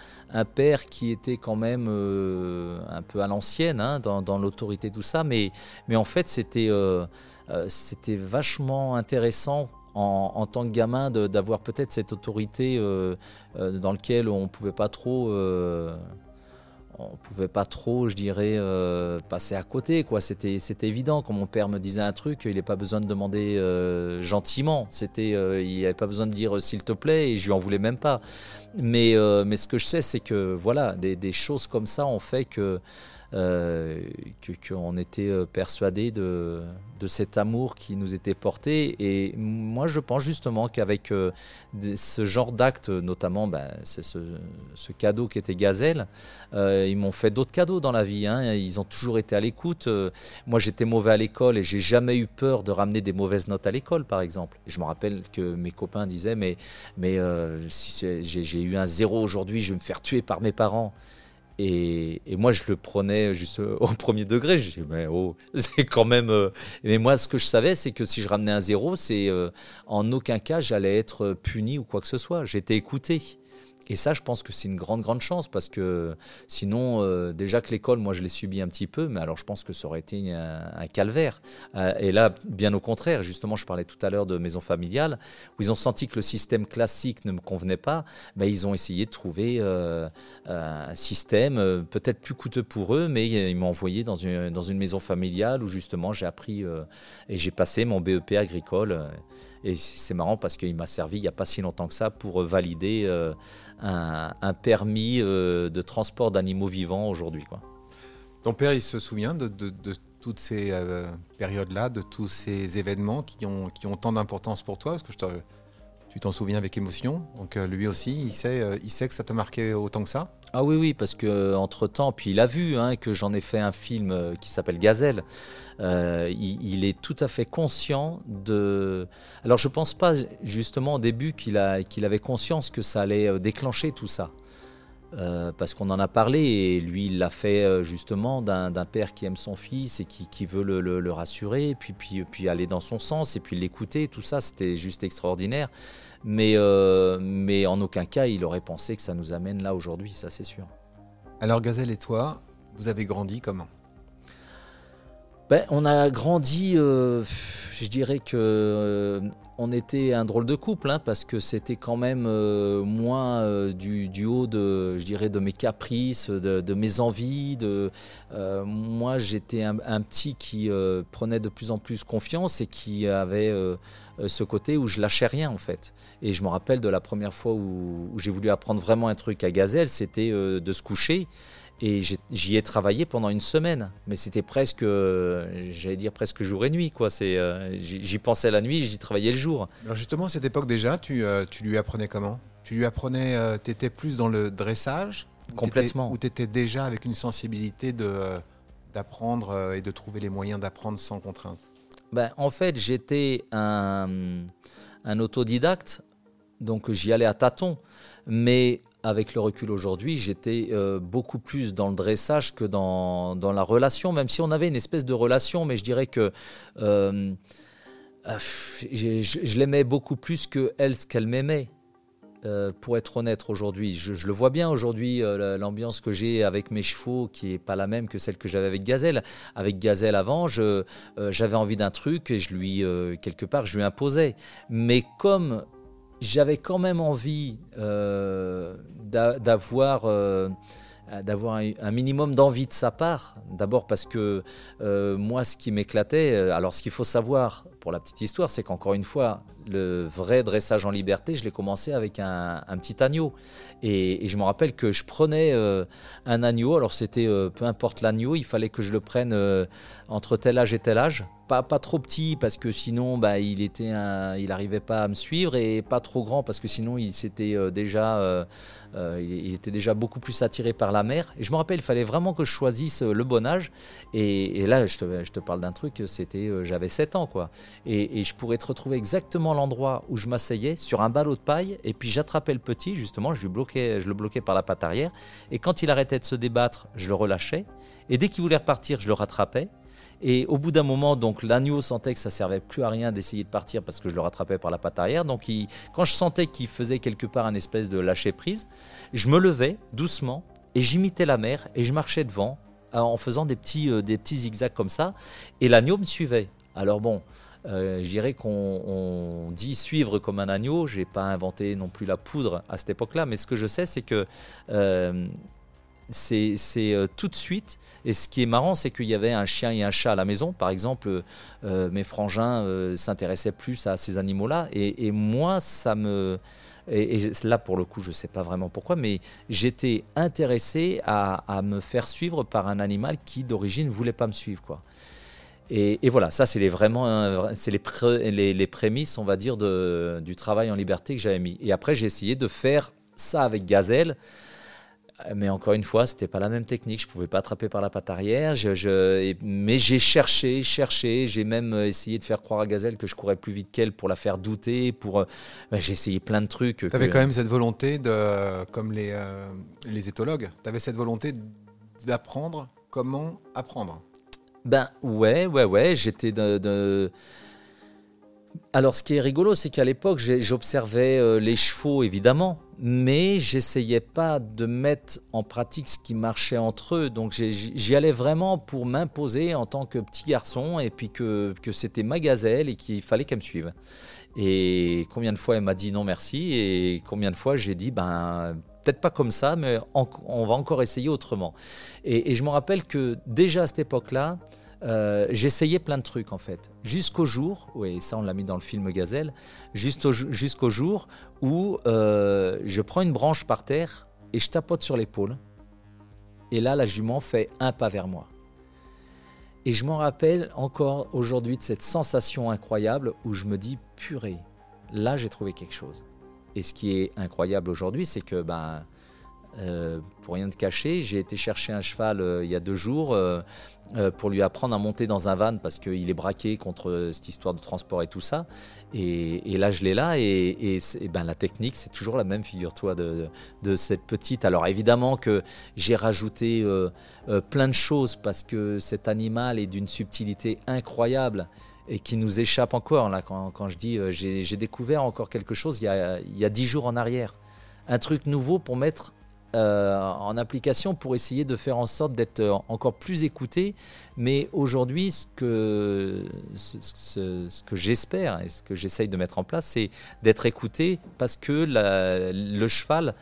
[SPEAKER 1] père qui était quand même un peu à l'ancienne hein, dans, l'autorité, tout ça. Mais, mais en fait, c'était c'était vachement intéressant en, tant que gamin d'avoir peut-être cette autorité euh, euh, dans laquelle on pouvait pas trop on pouvait pas trop, je dirais, passer à côté. quoi. C'était, c'était évident. Quand mon père me disait un truc, il n'avait pas besoin de demander gentiment. C'était, il n'avait pas besoin de dire s'il te plaît, et je lui en voulais même pas. Mais, mais ce que je sais, c'est que voilà, des, choses comme ça ont fait que euh, qu'on était euh, persuadé de, de, cet amour qui nous était porté. Et moi, je pense justement qu'avec euh, ce genre d'actes, notamment ben, c'est ce, cadeau qui était Gazelle, ils m'ont fait d'autres cadeaux dans la vie. Hein. Ils ont toujours été à l'écoute. moi, j'étais mauvais à l'école et j'ai jamais eu peur de ramener des mauvaises notes à l'école, par exemple. je me rappelle que mes copains disaient, mais, mais si j'ai eu un zéro aujourd'hui, je vais me faire tuer par mes parents. Et, moi, je le prenais juste au (laughs) premier degré. Je dis, mais oh, (laughs) c'est quand même. Euh, mais moi, ce que je savais, c'est que si je ramenais un zéro, c'est euh, en aucun cas j'allais être puni ou quoi que ce soit. J'étais écouté. Et ça, je pense que c'est une grande, grande chance parce que sinon, euh, déjà que l'école, moi, je l'ai subi un petit peu, mais alors je pense que ça aurait été un, calvaire. Euh, et là, bien au contraire, justement, je parlais tout à l'heure de maison familiale, où ils ont senti que le système classique ne me convenait pas, ben, ils ont essayé de trouver euh, un système peut-être plus coûteux pour eux, mais ils m'ont envoyé dans une, dans une maison familiale où justement j'ai appris et j'ai passé mon BEP agricole. Et c'est marrant parce qu'il m'a servi il n'y a pas si longtemps que ça pour valider un, permis euh, de transport d'animaux vivants aujourd'hui.
[SPEAKER 2] Ton père, il se souvient de, toutes ces euh, périodes-là, de tous ces événements qui ont, qui ont tant d'importance pour toi? Parce que je tu t'en souviens avec émotion? Donc lui aussi, il sait, il sait que ça t'a marqué autant que ça?
[SPEAKER 1] Ah oui, oui, parce que entre temps, puis il a vu hein, que j'en ai fait un film qui s'appelle Gazelle. il, est tout à fait conscient de. Alors je pense pas justement au début qu'il avait conscience que ça allait déclencher tout ça. Euh, parce qu'on en a parlé et lui il l'a fait euh, justement d'un père qui aime son fils et qui, veut le, rassurer puis, puis, puis aller dans son sens et puis l'écouter. Tout ça c'était juste extraordinaire. Mais, euh, mais en aucun cas il aurait pensé que ça nous amène là aujourd'hui ça c'est sûr.
[SPEAKER 2] Alors Gazelle et toi vous avez grandi comment?
[SPEAKER 1] Ben, on a grandi je dirais que on était un drôle de couple hein, parce que c'était quand même euh, moins euh, du, haut de, je dirais, de mes caprices, de, mes envies. Euh, moi, j'étais un, petit qui prenait de plus en plus confiance et qui avait ce côté où je lâchais rien en fait. Et je me rappelle de la première fois où j'ai voulu apprendre vraiment un truc à Gazelle, c'était de se coucher. Et j'y ai travaillé pendant une semaine, mais c'était presque, j'allais dire presque jour et nuit. quoi. C'est, euh, j'y pensais la nuit, j'y travaillais le jour.
[SPEAKER 2] Alors justement, à cette époque déjà, tu, euh, tu lui apprenais comment? Tu lui apprenais, euh, tu étais plus dans le dressage?
[SPEAKER 1] Complètement.
[SPEAKER 2] Ou tu étais déjà avec une sensibilité de, d'apprendre et de trouver les moyens d'apprendre sans contrainte?
[SPEAKER 1] Ben, En fait, j'étais un, un autodidacte, donc j'y allais à tâtons. Mais avec le recul aujourd'hui, j'étais euh, beaucoup plus dans le dressage que dans, dans, la relation, même si on avait une espèce de relation, mais je dirais que euh, euh, je, l'aimais beaucoup plus que elle, ce qu'elle m'aimait. pour être honnête aujourd'hui, je, le vois bien aujourd'hui, l'ambiance que j'ai avec mes chevaux qui est pas la même que celle que j'avais avec Gazelle. Avec Gazelle avant, j'avais envie d'un truc et je lui quelque part je lui imposais. Mais comme j'avais quand même envie euh, d'avoir euh, un, minimum d'envie de sa part. D'abord parce que euh, moi, ce qui m'éclatait, alors ce qu'il faut savoir pour la petite histoire, c'est qu'encore une fois, le vrai dressage en liberté, je l'ai commencé avec un, petit agneau. Et, je me rappelle que je prenais un agneau, alors c'était peu importe l'agneau, il fallait que je le prenne entre tel âge et tel âge pas, trop petit parce que sinon bah, il était il n'arrivait pas à me suivre et pas trop grand parce que sinon il s'était euh, déjà euh, euh, il, était déjà beaucoup plus attiré par la mer. Et je me rappelle il fallait vraiment que je choisisse le bon âge. Et, là je te, je te parle d'un truc c'était j'avais 7 ans quoi. Et, je pourrais te retrouver exactement l'endroit où je m'asseyais sur un ballot de paille et puis j'attrapais le petit justement je lui bloquais je le bloquais par la patte arrière. Et quand il arrêtait de se débattre je le relâchais. Et dès qu'il voulait repartir je le rattrapais et au bout d'un moment, donc l'agneau sentait que ça servait plus à rien d'essayer de partir parce que je le rattrapais par la patte arrière. Donc quand je sentais qu'il faisait quelque part un espèce de lâcher prise, je me levais doucement et j'imitais la mer et je marchais devant euh, en faisant des petits, euh, des petits zigzags comme ça. Et l'agneau me suivait. Alors bon, euh, je dirais qu'on dit suivre comme un agneau. J'ai pas inventé non plus la poudre à cette époque-là, mais ce que je sais, c'est que c'est euh, tout de suite. Et ce qui est marrant, c'est qu'il y avait un chien et un chat à la maison. Par exemple, euh, mes frangins euh, s'intéressaient plus à ces animaux-là. Et, moi, ça me... Et, là, pour le coup, je ne sais pas vraiment pourquoi, mais j'étais intéressé à, me faire suivre par un animal qui, d'origine, ne voulait pas me suivre. Quoi. Et, voilà, ça, c'est les, vraiment c'est les, les, prémices, on va dire, du travail en liberté que j'avais mis. Et après, j'ai essayé de faire ça avec Gazelle. Mais encore une fois, c'était pas la même technique. Je pouvais pas attraper par la patte arrière. Je, mais j'ai cherché, cherché. J'ai même euh, essayé de faire croire à Gazelle que je courais plus vite qu'elle pour la faire douter. Pour, euh, j'ai essayé plein de trucs. Tu
[SPEAKER 2] avais quand même cette volonté de, comme les, euh, les éthologues, tu avais cette volonté d'apprendre comment apprendre.
[SPEAKER 1] Ben ouais, ouais, ouais. J'étais de alors, ce qui est rigolo, c'est qu'à l'époque, j'observais les chevaux, évidemment, mais j'essayais pas de mettre en pratique ce qui marchait entre eux. Donc, j'y allais vraiment pour m'imposer en tant que petit garçon, et puis que, c'était ma gazelle et qu'il fallait qu'elle me suive. Et combien de fois elle m'a dit non merci, et combien de fois j'ai dit, ben, peut-être pas comme ça, mais on va encore essayer autrement. et je me rappelle que déjà à cette époque-là, euh, j'essayais plein de trucs en fait. Jusqu'au jour, oui, ça on l'a mis dans le film Gazelle, jusqu'au jour où euh, je prends une branche par terre et je tapote sur l'épaule. Et là, la jument fait un pas vers moi. Et je m'en rappelle encore aujourd'hui de cette sensation incroyable où je me dis, purée, là j'ai trouvé quelque chose. Et ce qui est incroyable aujourd'hui, c'est que, ben, euh, pour rien te cacher, j'ai été chercher un cheval euh, il y a deux jours euh, pour lui apprendre à monter dans un van parce qu'il est braqué contre cette histoire de transport et tout ça. Et, là, je l'ai là et, ben, la technique, c'est toujours la même, figure-toi, de, de, cette petite. Alors évidemment que j'ai rajouté plein de choses parce que cet animal est d'une subtilité incroyable et qui nous échappe encore. Là, quand, je dis j'ai découvert encore quelque chose il y a dix jours en arrière. Un truc nouveau pour mettre euh, en application pour essayer de faire en sorte d'être euh, encore plus écouté. Mais aujourd'hui, ce que, j'espère et ce que j'essaye de mettre en place, c'est d'être écouté parce que le cheval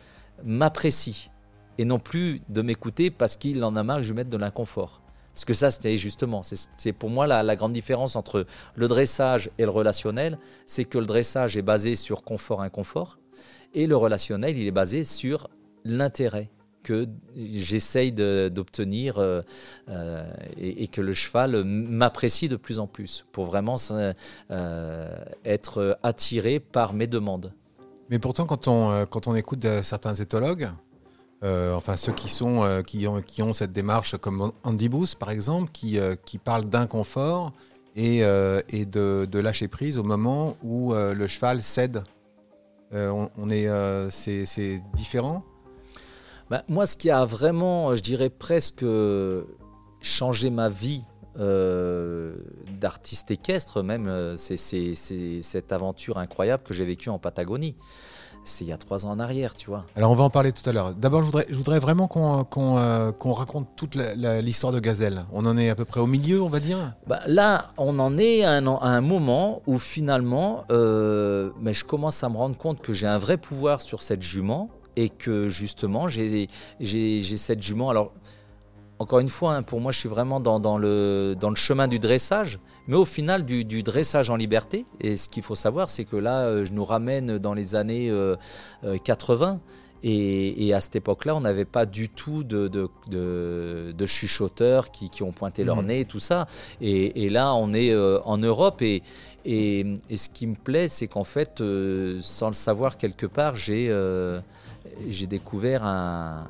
[SPEAKER 1] m'apprécie et non plus de m'écouter parce qu'il en a marre que je mette de l'inconfort. Parce que ça, c'était justement, c'est pour moi la, grande différence entre le dressage et le relationnel, c'est que le dressage est basé sur confort-inconfort, et le relationnel, il est basé sur l'intérêt que j'essaye d'obtenir euh, euh, et, que le cheval m'apprécie de plus en plus pour vraiment euh, être attiré par mes demandes.
[SPEAKER 2] Mais pourtant, quand on, quand on écoute certains éthologues, enfin ceux qui, sont, qui, ont, qui ont cette démarche comme Andy Booth par exemple, qui, qui parle d'inconfort et, et de, lâcher prise au moment où le cheval cède. on, on est, c'est différent
[SPEAKER 1] bah, moi, ce qui a vraiment, je dirais presque changé ma vie euh, d'artiste équestre, même, euh, c'est cette aventure incroyable que j'ai vécue en Patagonie. C'est il y a trois ans en arrière, tu vois.
[SPEAKER 2] Alors on va en parler tout à l'heure. D'abord, je voudrais, je voudrais vraiment qu'on euh, raconte toute l'histoire de Gazelle. On en est à peu près au milieu, on va dire?
[SPEAKER 1] Bah, Là, on en est à un, moment où finalement, mais je commence à me rendre compte que j'ai un vrai pouvoir sur cette jument et que justement j'ai cette jument. Alors encore une fois, hein, pour moi je suis vraiment dans, le, dans le chemin du dressage, mais au final du, dressage en liberté. Et ce qu'il faut savoir, c'est que là, euh, je nous ramène dans les années 80. Euh, euh, et, à cette époque-là, on n'avait pas du tout de, de, chuchoteurs qui, qui, ont pointé leur mmh. nez, tout ça. Et, là, on est en Europe. Et, et, ce qui me plaît, c'est qu'en fait, sans le savoir quelque part, j'ai j'ai découvert, un,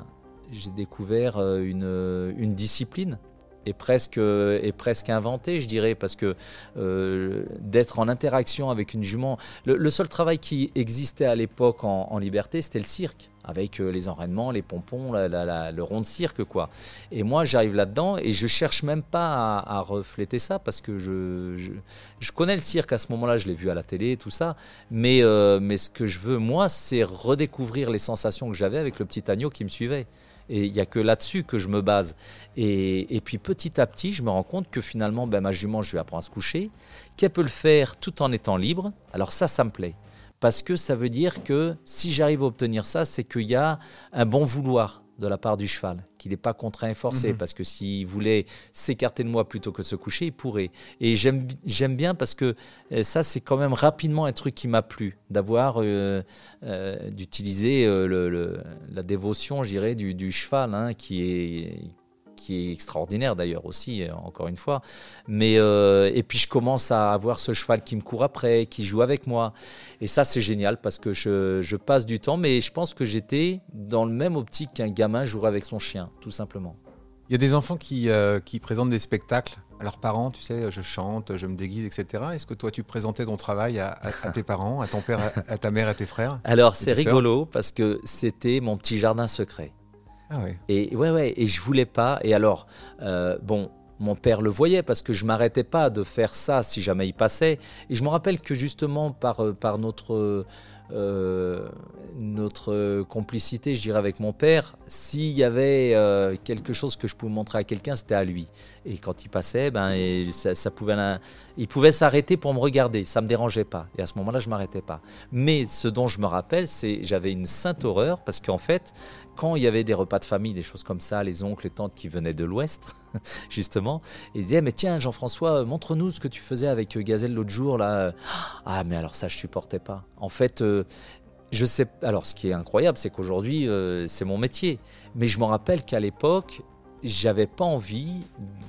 [SPEAKER 1] j'ai découvert euh, une, une discipline et presque, est presque inventé, je dirais, parce que euh, d'être en interaction avec une jument. Le, seul travail qui existait à l'époque en, liberté, c'était le cirque, avec euh, les enraînements, les pompons, le rond de cirque, quoi. Et moi, j'arrive là-dedans et je cherche même pas à, refléter ça, parce que je, je, connais le cirque à ce moment-là, je l'ai vu à la télé, tout ça. Mais, euh, mais ce que je veux, moi, c'est redécouvrir les sensations que j'avais avec le petit agneau qui me suivait. Et il n'y a que là-dessus que je me base. Et, puis petit à petit, je me rends compte que finalement, ben, ma jument, je lui apprends à se coucher, qu'elle peut le faire tout en étant libre. Alors ça, ça me plaît. Parce que ça veut dire que si j'arrive à obtenir ça, c'est qu'il y a un bon vouloir de la part du cheval, qu'il n'est pas contraint et forcé, mhm. parce que s'il voulait s'écarter de moi plutôt que se coucher, il pourrait. Et j'aime bien parce que euh, ça, c'est quand même rapidement un truc qui m'a plu, d'avoir, euh, euh, d'utiliser la dévotion, je dirais, du, du cheval, hein, qui est qui est extraordinaire d'ailleurs aussi, euh, encore une fois. Mais euh, et puis je commence à avoir ce cheval qui me court après, qui joue avec moi. Et ça c'est génial parce que je, je, passe du temps, mais je pense que j'étais dans le même optique qu'un gamin jouerait avec son chien, tout simplement.
[SPEAKER 2] Il y a des enfants qui, euh, qui présentent des spectacles à leurs parents, tu sais, je chante, je me déguise, etc. Est-ce que toi, tu présentais ton travail à, à, tes parents, à ton père, à, ta mère, à tes frères
[SPEAKER 1] Alors, c'est rigolo parce que c'était mon petit jardin secret. Ah et ouais, ouais, et je voulais pas. Et alors, euh, bon, mon père le voyait parce que je m'arrêtais pas de faire ça si jamais il passait. Et je me rappelle que justement par, euh, euh, notre complicité, je dirais, avec mon père, s'il y avait quelque chose que je pouvais montrer à quelqu'un, c'était à lui. Et quand il passait, ben, ça, pouvait, il pouvait s'arrêter pour me regarder. Ça me dérangeait pas. Et à ce moment-là, je m'arrêtais pas. Mais ce dont je me rappelle, c'est j'avais une sainte horreur parce qu'en fait, quand il y avait des repas de famille, des choses comme ça, les oncles, les tantes qui venaient de l'Ouest, (laughs) justement, ils disaient Mais tiens, Jean-François, montre-nous ce que tu faisais avec Gazelle l'autre jour. là. Ah, mais alors ça, je supportais pas. En fait, euh, je sais. Alors, ce qui est incroyable, c'est qu'aujourd'hui, euh, c'est mon métier. Mais je me rappelle qu'à l'époque, j'avais pas envie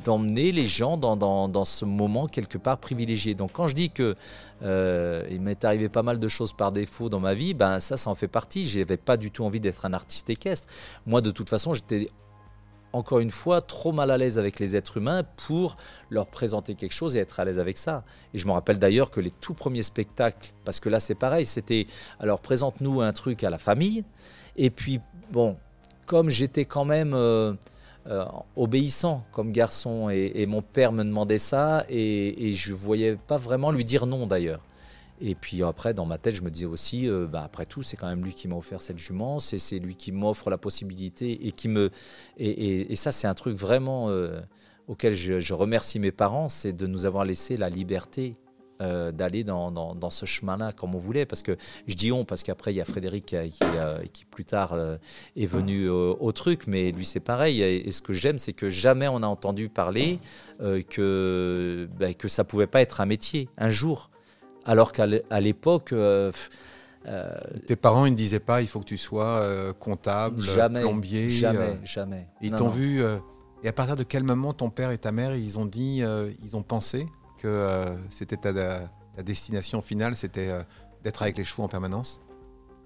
[SPEAKER 1] d'emmener les gens dans, dans, dans, ce moment quelque part privilégié. Donc quand je dis que euh, il m'est arrivé pas mal de choses par défaut dans ma vie, ben ça, ça en fait partie. J'avais pas du tout envie d'être un artiste équestre. Moi, de toute façon, j'étais encore une fois trop mal à l'aise avec les êtres humains pour leur présenter quelque chose et être à l'aise avec ça. Et je me rappelle d'ailleurs que les tout premiers spectacles, parce que là c'est pareil, c'était alors présente-nous un truc à la famille. Et puis bon, comme j'étais quand même euh, euh, obéissant comme garçon et, mon père me demandait ça et, je voyais pas vraiment lui dire non d'ailleurs. Et puis après, dans ma tête, je me disais aussi, euh, bah, après tout, c'est quand même lui qui m'a offert cette jument, c'est lui qui m'offre la possibilité et qui me. Et, ça, c'est un truc vraiment euh, auquel je, remercie mes parents, c'est de nous avoir laissé la liberté euh, d'aller dans, dans, ce chemin-là comme on voulait. Parce que je dis on, parce qu'après, il y a Frédéric qui, qui, plus tard est venu au, truc, mais lui, c'est pareil. Et, ce que j'aime, c'est que jamais on a entendu parler que, bah, que ça pouvait pas être un métier. Un jour, alors qu'à l'époque. Euh,
[SPEAKER 2] euh, Tes parents, ils ne disaient pas il faut que tu sois euh, comptable, plombier.
[SPEAKER 1] Jamais, jamais.
[SPEAKER 2] Ils t'ont vu. et à partir de quel moment ton père et ta mère, ils ont dit, ils ont pensé? Que c'était ta, ta, destination finale, c'était d'être avec les chevaux en permanence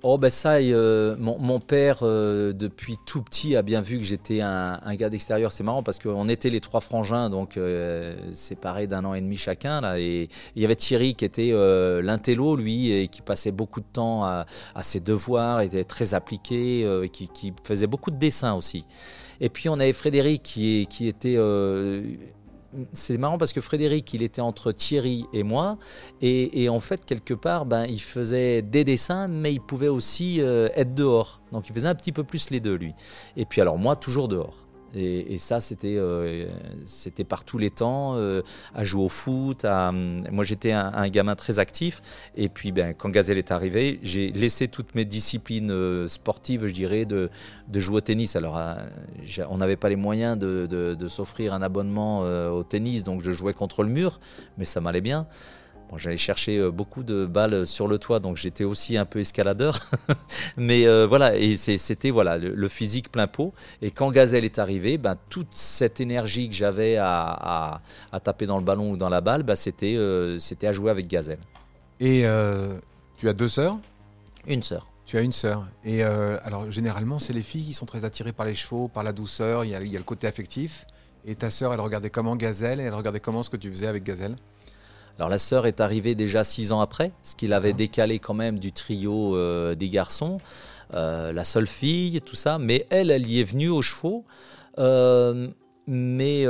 [SPEAKER 1] Oh ben ça, euh, mon, père, euh, depuis tout petit, a bien vu que j'étais un, gars d'extérieur. C'est marrant parce qu'on était les trois frangins, donc euh, séparés d'un an et demi chacun. Là, et il y avait Thierry qui était l'intello, lui, et qui passait beaucoup de temps à, ses devoirs, était très appliqué, et qui, faisait beaucoup de dessins aussi. Et puis on avait Frédéric qui était c'est marrant parce que Frédéric, il était entre Thierry et moi. Et, en fait, quelque part, ben, il faisait des dessins, mais il pouvait aussi euh, être dehors. Donc il faisait un petit peu plus les deux, lui. Et puis alors moi, toujours dehors. Et, ça, c'était euh, c'était par tous les temps, euh, à jouer au foot. moi, j'étais un, gamin très actif. Et puis, ben, quand Gazelle est arrivé, j'ai laissé toutes mes disciplines euh, sportives, je dirais, de, jouer au tennis. Alors, on n'avait pas les moyens de s'offrir un abonnement au tennis, donc je jouais contre le mur, mais ça m'allait bien. J'allais chercher euh, beaucoup de balles sur le toit, donc j'étais aussi un peu escaladeur. (laughs) Mais euh, voilà, et c'était voilà, le, physique plein pot. Et quand Gazelle est arrivé, ben, toute cette énergie que j'avais à, taper dans le ballon ou dans la balle, ben, c'était euh, c'était à jouer avec Gazelle.
[SPEAKER 2] Et tu as deux sœurs?
[SPEAKER 1] Une sœur.
[SPEAKER 2] Tu as une sœur. Et alors, généralement, c'est les filles qui sont très attirées par les chevaux, par la douceur, il y a, il y a le côté affectif. Et ta sœur, elle regardait comment Gazelle et elle regardait comment ce que tu faisais avec Gazelle?
[SPEAKER 1] Alors la sœur est arrivée déjà six ans après, ce qui l'avait décalé quand même du trio euh, des garçons, euh, la seule fille, tout ça. Mais elle, elle y est venue aux chevaux. Euh, mais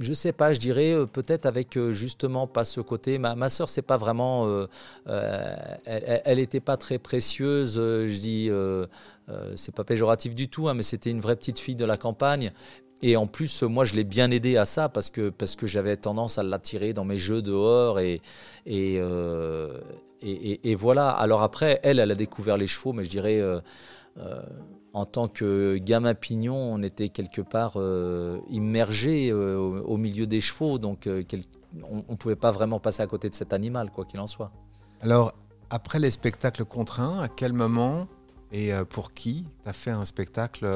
[SPEAKER 1] je sais pas, je dirais peut-être avec justement pas ce côté. Ma, ma soeur, c'est pas vraiment. elle n'était pas très précieuse, je dis. c'est pas péjoratif du tout, hein, mais c'était une vraie petite fille de la campagne. Et en plus, moi, je l'ai bien aidé à ça parce que, parce que j'avais tendance à l'attirer dans mes jeux dehors. Et, et, euh, et, voilà. Alors après, elle, elle a découvert les chevaux, mais je dirais, euh, euh, en tant que gamin pignon, on était quelque part immergé au, milieu des chevaux. Donc, on ne pouvait pas vraiment passer à côté de cet animal, quoi qu'il en soit.
[SPEAKER 2] Alors, après les spectacles contraints, à quel moment et pour qui tu as fait un spectacle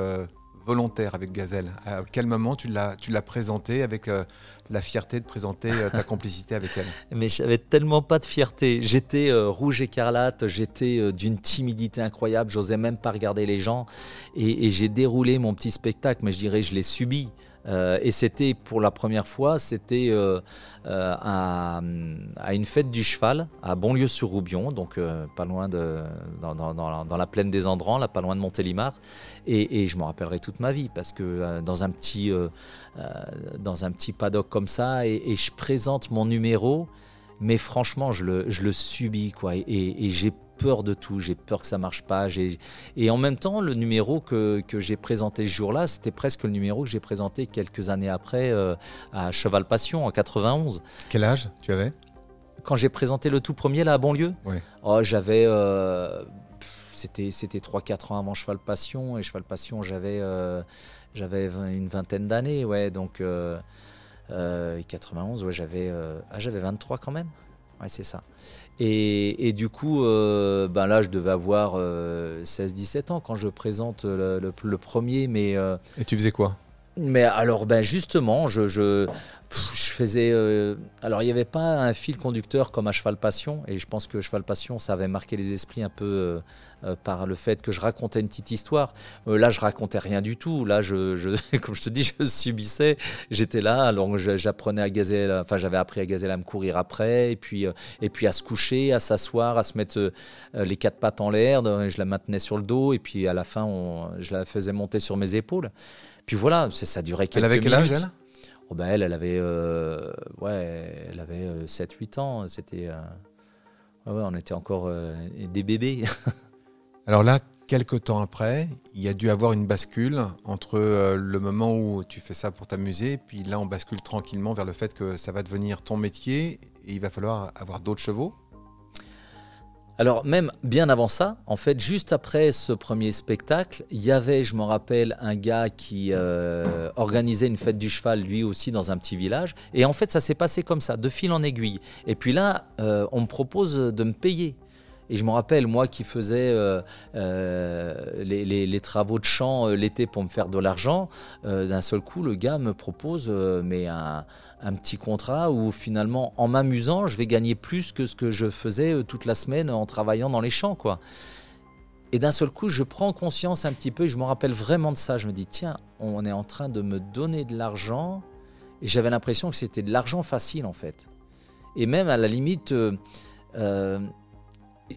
[SPEAKER 2] volontaire avec Gazelle À quel moment tu l'as, tu l'as présenté avec euh, la fierté de présenter euh, ta complicité avec elle? (laughs)
[SPEAKER 1] Mais j'avais tellement pas de fierté. J'étais euh, rouge écarlate, j'étais d'une timidité incroyable, j'osais même pas regarder les gens. Et, et j'ai déroulé mon petit spectacle, mais je dirais je l'ai subi. Euh, et c'était pour la première fois, c'était euh, euh, à, une fête du cheval à Bonlieu-sur-Roubion, donc pas loin de dans, la plaine des Andrans, là pas loin de Montélimar. Et, je m'en rappellerai toute ma vie parce que dans un petit dans un petit paddock comme ça, et, je présente mon numéro mais franchement, je le, je le subis, quoi. Et, j'ai peur de tout, j'ai peur que ça marche pas. Et en même temps, le numéro que, que j'ai présenté ce jour-là, c'était presque le numéro que j'ai présenté quelques années après euh, à Cheval Passion en 91.
[SPEAKER 2] Quel âge tu avais?
[SPEAKER 1] Quand j'ai présenté le tout premier là à Bonlieu, oh, j'avais. Euh, c'était, c'était 3-4 ans avant Cheval Passion. Et Cheval Passion, j'avais, euh, j'avais une vingtaine d'années. Ouais, donc 91, ouais, j'avais, ah, j'avais 23 quand même? Ouais, c'est ça. Et, du coup, ben là, je devais avoir 16-17 ans quand je présente le, premier. Mais,
[SPEAKER 2] et tu faisais quoi?
[SPEAKER 1] Mais alors, ben justement, je, je, faisais. Euh, alors, il n'y avait pas un fil conducteur comme à Cheval Passion, et je pense que Cheval Passion, ça avait marqué les esprits un peu euh, euh, par le fait que je racontais une petite histoire. là, je racontais rien du tout. Là, je, (laughs) comme je te dis, je subissais. J'étais là, alors j'apprenais à gazelle, enfin, j'avais appris à gazelle à me courir après, et puis, et puis à se coucher, à s'asseoir, à se mettre les quatre pattes en l'air. Je la maintenais sur le dos, et puis à la fin, on, je la faisais monter sur mes épaules. Puis voilà, ça durait quelques
[SPEAKER 2] Elle avait quel âge, elle
[SPEAKER 1] oh ben elle, elle avait, euh, ouais, elle avait 7-8 euh, ans. C'était, euh, ouais, on était encore des bébés. (laughs)
[SPEAKER 2] Alors là, quelques temps après, il y a dû avoir une bascule entre le moment où tu fais ça pour t'amuser, puis là, on bascule tranquillement vers le fait que ça va devenir ton métier et il va falloir avoir d'autres chevaux.
[SPEAKER 1] Alors même bien avant ça, en fait, juste après ce premier spectacle, il y avait, je me rappelle, un gars qui euh, organisait une fête du cheval, lui aussi, dans un petit village. Et en fait, ça s'est passé comme ça, de fil en aiguille. Et puis là, euh, on me propose de me payer. Et je me rappelle, moi qui faisais euh, les, travaux de champ l'été pour me faire de l'argent, d'un seul coup, le gars me propose mais un, un petit contrat où finalement, en m'amusant, je vais gagner plus que ce que je faisais euh, toute la semaine en travaillant dans les champs, quoi. Et d'un seul coup, je prends conscience un petit peu, je me rappelle vraiment de ça. Je me dis, tiens, on est en train de me donner de l'argent. Et j'avais l'impression que c'était de l'argent facile, en fait. Et même à la limite, euh, euh,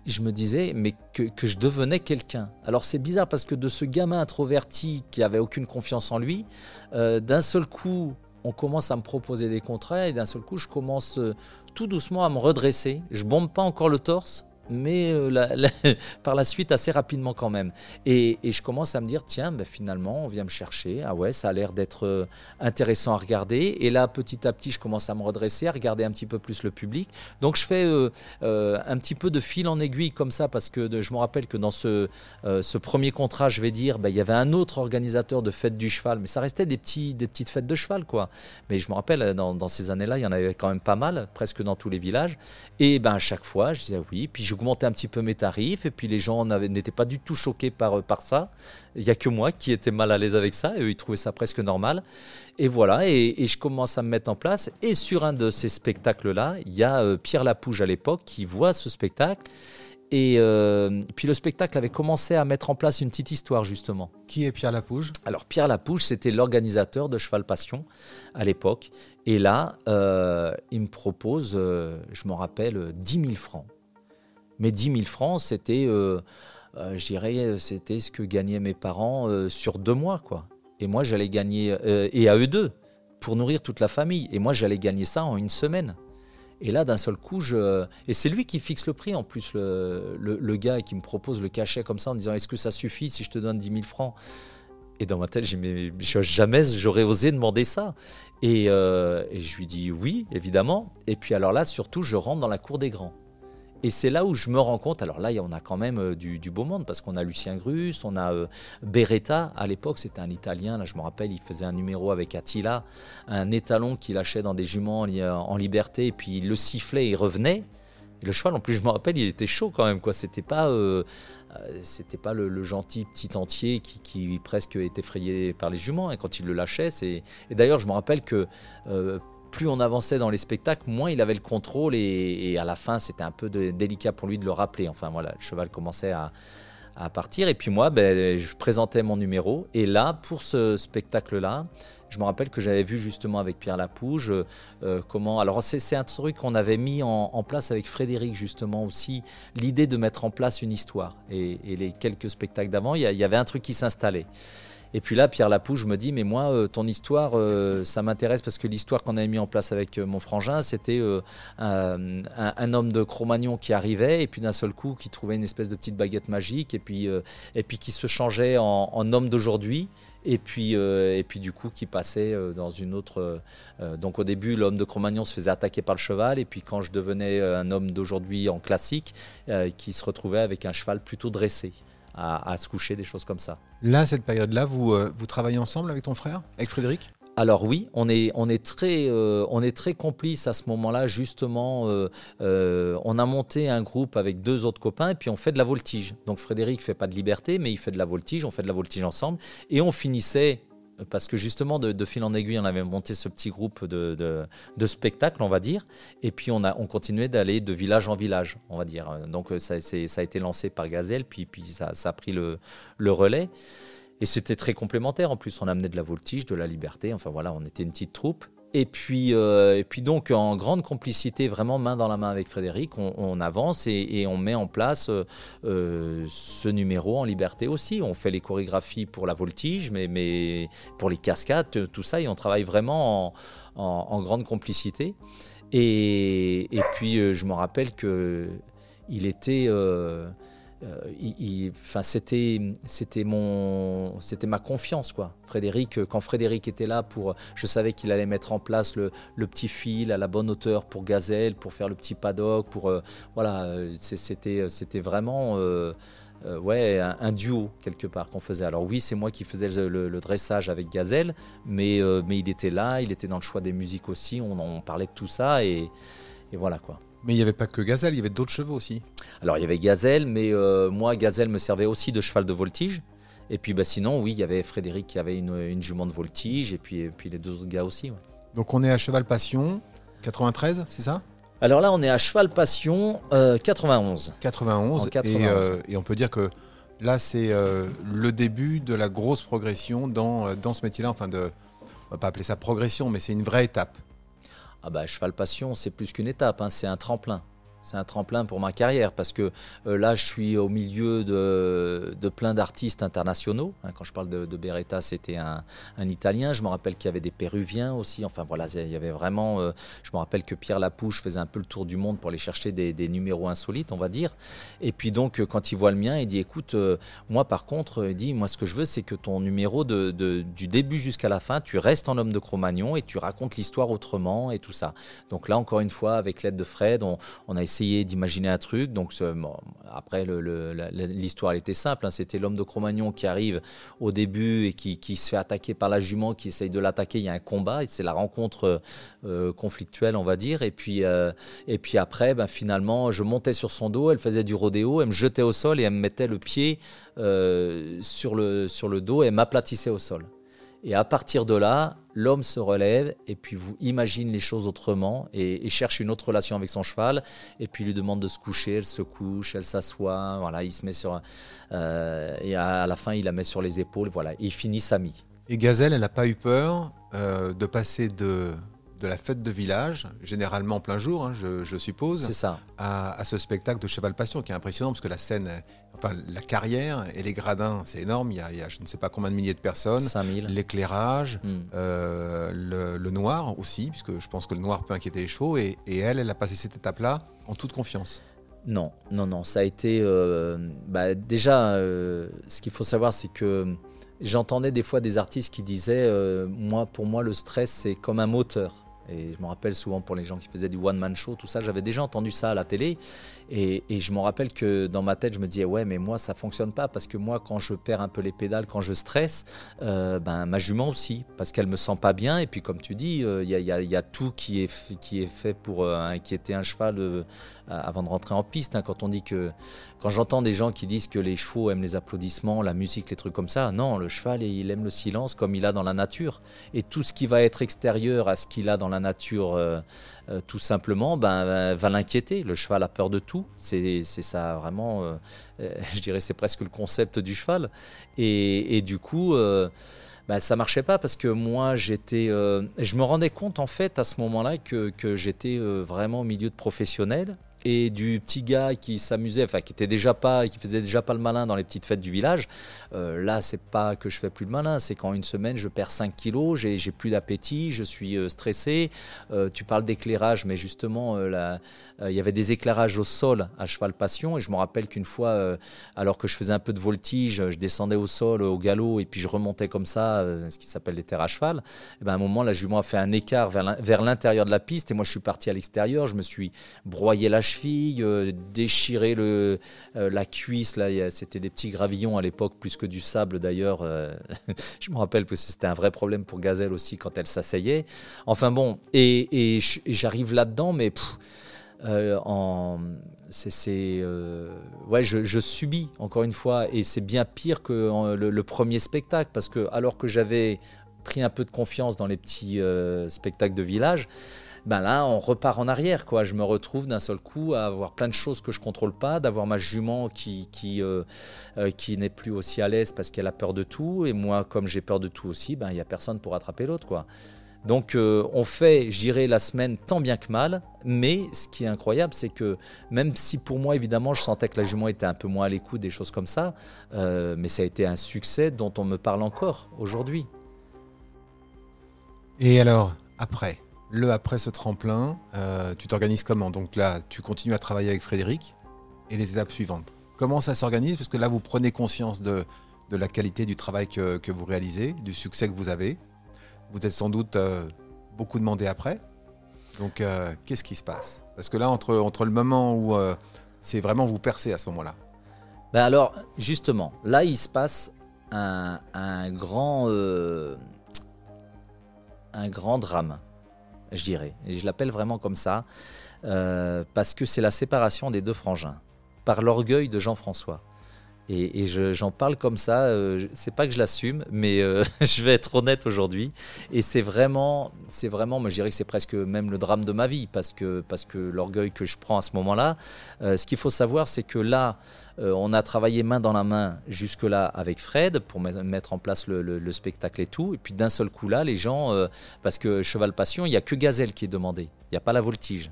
[SPEAKER 1] je me disais, mais que, que je devenais quelqu'un. Alors c'est bizarre parce que de ce gamin introverti qui avait aucune confiance en lui, d'un seul coup, on commence à me proposer des contrats et d'un seul coup, je commence euh, tout doucement à me redresser. Je bombe pas encore le torse, mais euh, (laughs) par la suite assez rapidement quand même. Et, je commence à me dire, tiens, ben, finalement, on vient me chercher. Ah ouais, ça a l'air d'être euh, intéressant à regarder. Et là, petit à petit, je commence à me redresser, à regarder un petit peu plus le public. Donc je fais euh, un petit peu de fil en aiguille comme ça, parce que je me rappelle que dans ce, premier contrat, je vais dire, ben, il y avait un autre organisateur de fête du cheval, mais ça restait des, petites fêtes de cheval, quoi. Mais je me rappelle, dans, dans ces années-là, il y en avait quand même pas mal, presque dans tous les villages. Et ben, à chaque fois, je disais oui, puis je augmentais un petit peu mes tarifs et puis les gens n'étaient pas du tout choqués par, euh, par ça. Il n'y a que moi qui étais mal à l'aise avec ça et eux ils trouvaient ça presque normal. Et voilà, et, je commence à me mettre en place. Et sur un de ces spectacles-là, il y a euh, Pierre Lapouge à l'époque qui voit ce spectacle. Et euh, puis le spectacle avait commencé à mettre en place une petite histoire justement.
[SPEAKER 2] Qui est Pierre Lapouge?
[SPEAKER 1] Alors Pierre Lapouge, c'était l'organisateur de Cheval Passion à l'époque. Et là, il me propose, je m'en rappelle, 10 000 francs. Mais 10 000 francs, c'était, euh, euh, c'était ce que gagnaient mes parents euh, sur deux mois, quoi. Et moi, j'allais gagner, et à eux deux, pour nourrir toute la famille. Et moi, j'allais gagner ça en une semaine. Et là, d'un seul coup, je... et c'est lui qui fixe le prix en plus, le, le, gars qui me propose le cachet comme ça en disant Est-ce que ça suffit si je te donne 10 000 francs? Et dans ma tête, j'ai mais jamais j'aurais osé demander ça. Et, et, je lui dis Oui, évidemment. Et puis alors là, surtout, je rentre dans la cour des grands. Et c'est là où je me rends compte, alors là, on a quand même euh, du, beau monde, parce qu'on a Lucien Grus, on a euh, Beretta, à l'époque, c'était un Italien, là je me rappelle, il faisait un numéro avec Attila, un étalon qu'il lâchait dans des juments en, liberté, et puis il le sifflait et il revenait. Le cheval, en plus, je me rappelle, il était chaud quand même, quoi. C'était pas, euh, c'était pas le, gentil petit entier qui, presque était effrayé par les juments, et quand il le lâchait, c'est... Et d'ailleurs, je me rappelle que plus on avançait dans les spectacles, moins il avait le contrôle et, à la fin c'était un peu délicat pour lui de le rappeler. Enfin voilà, le cheval commençait à, partir et puis moi ben, je présentais mon numéro et là pour ce spectacle-là, je me rappelle que j'avais vu justement avec Pierre Lapouge euh, comment. Alors c'est un truc qu'on avait mis en, place avec Frédéric justement aussi, l'idée de mettre en place une histoire. Et, les quelques spectacles d'avant, il y, avait un truc qui s'installait. Et puis là, Pierre Lapouge me dit, mais moi, euh, ton histoire, euh, ça m'intéresse parce que l'histoire qu'on avait mis en place avec euh, mon frangin, c'était un, homme de Cro-Magnon qui arrivait et puis d'un seul coup, qui trouvait une espèce de petite baguette magique et puis, et puis qui se changeait en, homme d'aujourd'hui. Et puis, et puis du coup, qui passait dans une autre. donc au début, l'homme de Cro-Magnon se faisait attaquer par le cheval, et puis quand je devenais un homme d'aujourd'hui en classique, qui se retrouvait avec un cheval plutôt dressé à, se coucher, des choses comme ça.
[SPEAKER 2] Là, cette période-là, vous, euh, vous travaillez ensemble avec ton frère, avec Frédéric?
[SPEAKER 1] Alors oui, on est, on est, très, on est très complices à ce moment-là, justement. on a monté un groupe avec deux autres copains et puis on fait de la voltige. Donc Frédéric fait pas de liberté, mais il fait de la voltige, on fait de la voltige ensemble. Et on finissait parce que justement, de, fil en aiguille, on avait monté ce petit groupe de, de, spectacles, on va dire, et puis on, a, on continuait d'aller de village en village, on va dire. Donc ça, a été lancé par Gazelle, puis, puis ça, ça a pris le, le relais. Et c'était très complémentaire. En plus, on amenait de la voltige, de la liberté. Enfin voilà, on était une petite troupe. Et puis, euh, et puis donc, en grande complicité, vraiment main dans la main avec Frédéric, on, avance et, on met en place euh, euh, ce numéro en liberté aussi. On fait les chorégraphies pour la voltige, mais, mais pour les cascades, tout ça, et on travaille vraiment en, grande complicité. Et, puis, je me rappelle que il était euh, enfin, c'était, mon, c'était ma confiance quoi. Frédéric, euh, quand Frédéric était là pour, je savais qu'il allait mettre en place le, petit fil à la bonne hauteur pour Gazelle, pour faire le petit paddock, pour euh, voilà, c'était, c'était vraiment. ouais, un, duo quelque part qu'on faisait. Alors oui, c'est moi qui faisais le, dressage avec Gazelle, mais, mais il était là, il était dans le choix des musiques aussi, on, on parlait de tout ça et, et voilà quoi.
[SPEAKER 2] Mais il n'y avait pas que Gazelle, il y avait d'autres chevaux aussi.
[SPEAKER 1] Alors il y avait Gazelle, mais euh, moi, Gazelle me servait aussi de cheval de voltige. Et puis bah, sinon, oui, il y avait Frédéric qui avait une, jument de voltige, et puis, puis les deux autres gars aussi.
[SPEAKER 2] Donc on est à Cheval Passion, 93, c'est ça?
[SPEAKER 1] Alors là, on est à Cheval Passion, 91.
[SPEAKER 2] 91, euh, Et, on peut dire que là, c'est euh, le début de la grosse progression dans, dans ce métier-là. Enfin, de, on va pas appeler ça progression, mais c'est une vraie étape.
[SPEAKER 1] Ah bah, Cheval Passion, c'est plus qu'une étape, hein, c'est un tremplin c'est un tremplin pour ma carrière parce que euh, là, je suis au milieu de, plein d'artistes internationaux. Hein, quand je parle de, de Beretta, c'était un, Italien. Je me rappelle qu'il y avait des Péruviens aussi. Enfin voilà, il y avait vraiment. Euh, je me rappelle que Pierre Lapouche faisait un peu le tour du monde pour aller chercher des, numéros insolites, on va dire. Et puis donc, quand il voit le mien, il dit écoute, euh, moi par contre, il dit moi ce que je veux, c'est que ton numéro de, du début jusqu'à la fin, tu restes en homme de Cro-Magnon et tu racontes l'histoire autrement et tout ça. Donc là, encore une fois, avec l'aide de Fred, on a essayé d'imaginer un truc. Donc après, l'histoire était simple. Hein. C'était l'homme de Cro-Magnon qui arrive au début et qui, se fait attaquer par la jument, qui essaye de l'attaquer. Il y a un combat. C'est la rencontre euh, conflictuelle, on va dire. Et puis, euh, et puis après, ben, finalement, je montais sur son dos. Elle faisait du rodéo. Elle me jetait au sol et elle me mettait le pied euh, sur, le, sur le dos et m'aplatissait au sol. Et à partir de là, l'homme se relève et puis vous imagine les choses autrement et, cherche une autre relation avec son cheval et puis lui demande de se coucher, elle se couche, elle s'assoit, voilà, il se met sur euh, et à, la fin il la met sur les épaules, voilà, il finit sa mie.
[SPEAKER 2] Et Gazelle, elle n'a pas eu peur euh, de passer de de la fête de village, généralement en plein jour, hein, je, suppose,
[SPEAKER 1] ça.
[SPEAKER 2] À, ce spectacle de Cheval Passion qui est impressionnant parce que la scène, enfin la carrière et les gradins, c'est énorme. Il y, a, je ne sais pas combien de milliers de personnes.
[SPEAKER 1] 5000.
[SPEAKER 2] L'éclairage, hmm. euh, le, noir aussi, puisque je pense que le noir peut inquiéter les chevaux. Et, elle, elle a passé cette étape-là en toute confiance.
[SPEAKER 1] Non, non, non. Ça a été. Euh, bah, déjà, euh, ce qu'il faut savoir, c'est que j'entendais des fois des artistes qui disaient moi, Pour moi, le stress, c'est comme un moteur. Et je me rappelle souvent pour les gens qui faisaient du one-man show, tout ça, j'avais déjà entendu ça à la télé. Et, je me rappelle que dans ma tête, je me disais, ouais, mais moi, ça fonctionne pas parce que moi, quand je perds un peu les pédales, quand je stresse, euh, ben, ma jument aussi, parce qu'elle me sent pas bien. Et puis, comme tu dis, euh, il y, a, tout qui est, qui est fait pour euh, inquiéter un cheval avant de rentrer en piste. Hein. quand on dit que, quand j'entends des gens qui disent que les chevaux aiment les applaudissements, la musique, les trucs comme ça, non, le cheval, il aime le silence comme il a dans la nature. Et tout ce qui va être extérieur à ce qu'il a dans la nature, tout simplement, ben, va l'inquiéter. Le cheval a peur de tout. C'est ça vraiment, euh, euh, (laughs) je dirais, c'est presque le concept du cheval. Et, du coup, euh, bah, ça marchait pas parce que moi, j'étais, je me rendais compte en fait à ce moment-là que, que j'étais vraiment au milieu de professionnels et du petit gars qui s'amusait, enfin qui était déjà pas, qui faisait déjà pas le malin dans les petites fêtes du village. Euh, là, c'est pas que je fais plus le malin, c'est qu'en une semaine, je perds 5 kilos, j'ai, plus d'appétit, je suis euh, stressé. Euh, tu parles d'éclairage, mais justement, il y avait des éclairages au sol à cheval passion, et je me rappelle qu'une fois, alors que je faisais un peu de voltige, je descendais au sol au galop et puis je remontais comme ça, ce qui s'appelle les terres à cheval. Et ben, à un moment, la jument a fait un écart vers l'intérieur de la piste, et moi, je suis parti à l'extérieur, je me suis broyé la cheville cheville, déchirer le, la cuisse. Là, c'était des petits gravillons à l'époque, plus que du sable d'ailleurs. (laughs) je me rappelle que c'était un vrai problème pour Gazelle aussi quand elle s'asseyait. Enfin bon, et, j'arrive là-dedans, mais en c'est ouais je, subis encore une fois et c'est bien pire que le, premier spectacle parce que alors que j'avais pris un peu de confiance dans les petits euh, spectacles de village, ben là, on repart en arrière. Quoi. Je me retrouve d'un seul coup à avoir plein de choses que je contrôle pas, d'avoir ma jument qui, qui, euh, euh, qui n'est plus aussi à l'aise parce qu'elle a peur de tout. Et moi, comme j'ai peur de tout aussi, ben, il n'y a personne pour attraper l'autre. quoi. Donc on fait, j'irai la semaine tant bien que mal, mais ce qui est incroyable, c'est que même si pour moi, évidemment, je sentais que la jument était un peu moins à l'écoute, des choses comme ça, mais ça a été un succès dont on me parle encore aujourd'hui.
[SPEAKER 2] Et alors, après, le après ce tremplin, euh, tu t'organises comment? Donc là, tu continues à travailler avec Frédéric et les étapes suivantes. Comment ça s'organise? Parce que là, vous prenez conscience de, la qualité du travail que, vous réalisez, du succès que vous avez. Vous êtes sans doute euh, beaucoup demandé après. Donc, euh, qu'est-ce qui se passe? Parce que là, entre, entre le moment où c'est vraiment vous percez à ce moment-là.
[SPEAKER 1] Ben alors, justement, là, il se passe un, un grand un grand drame, je dirais. Et je l'appelle vraiment comme ça, euh, parce que c'est la séparation des deux frangins, par l'orgueil de Jean-François. Et, j'en parle comme ça, euh, c'est pas que je l'assume, mais euh, (laughs) je vais être honnête aujourd'hui. Et c'est vraiment, c'est vraiment, je dirais que c'est presque même le drame de ma vie, parce que, parce que l'orgueil que je prends à ce moment-là, ce qu'il faut savoir, c'est que là, euh, on a travaillé main dans la main jusque-là avec Fred pour mettre en place le, spectacle et tout. Et puis d'un seul coup là, les gens, euh, parce que Cheval Passion, il n'y a que Gazelle qui est demandé, il n'y a pas la voltige.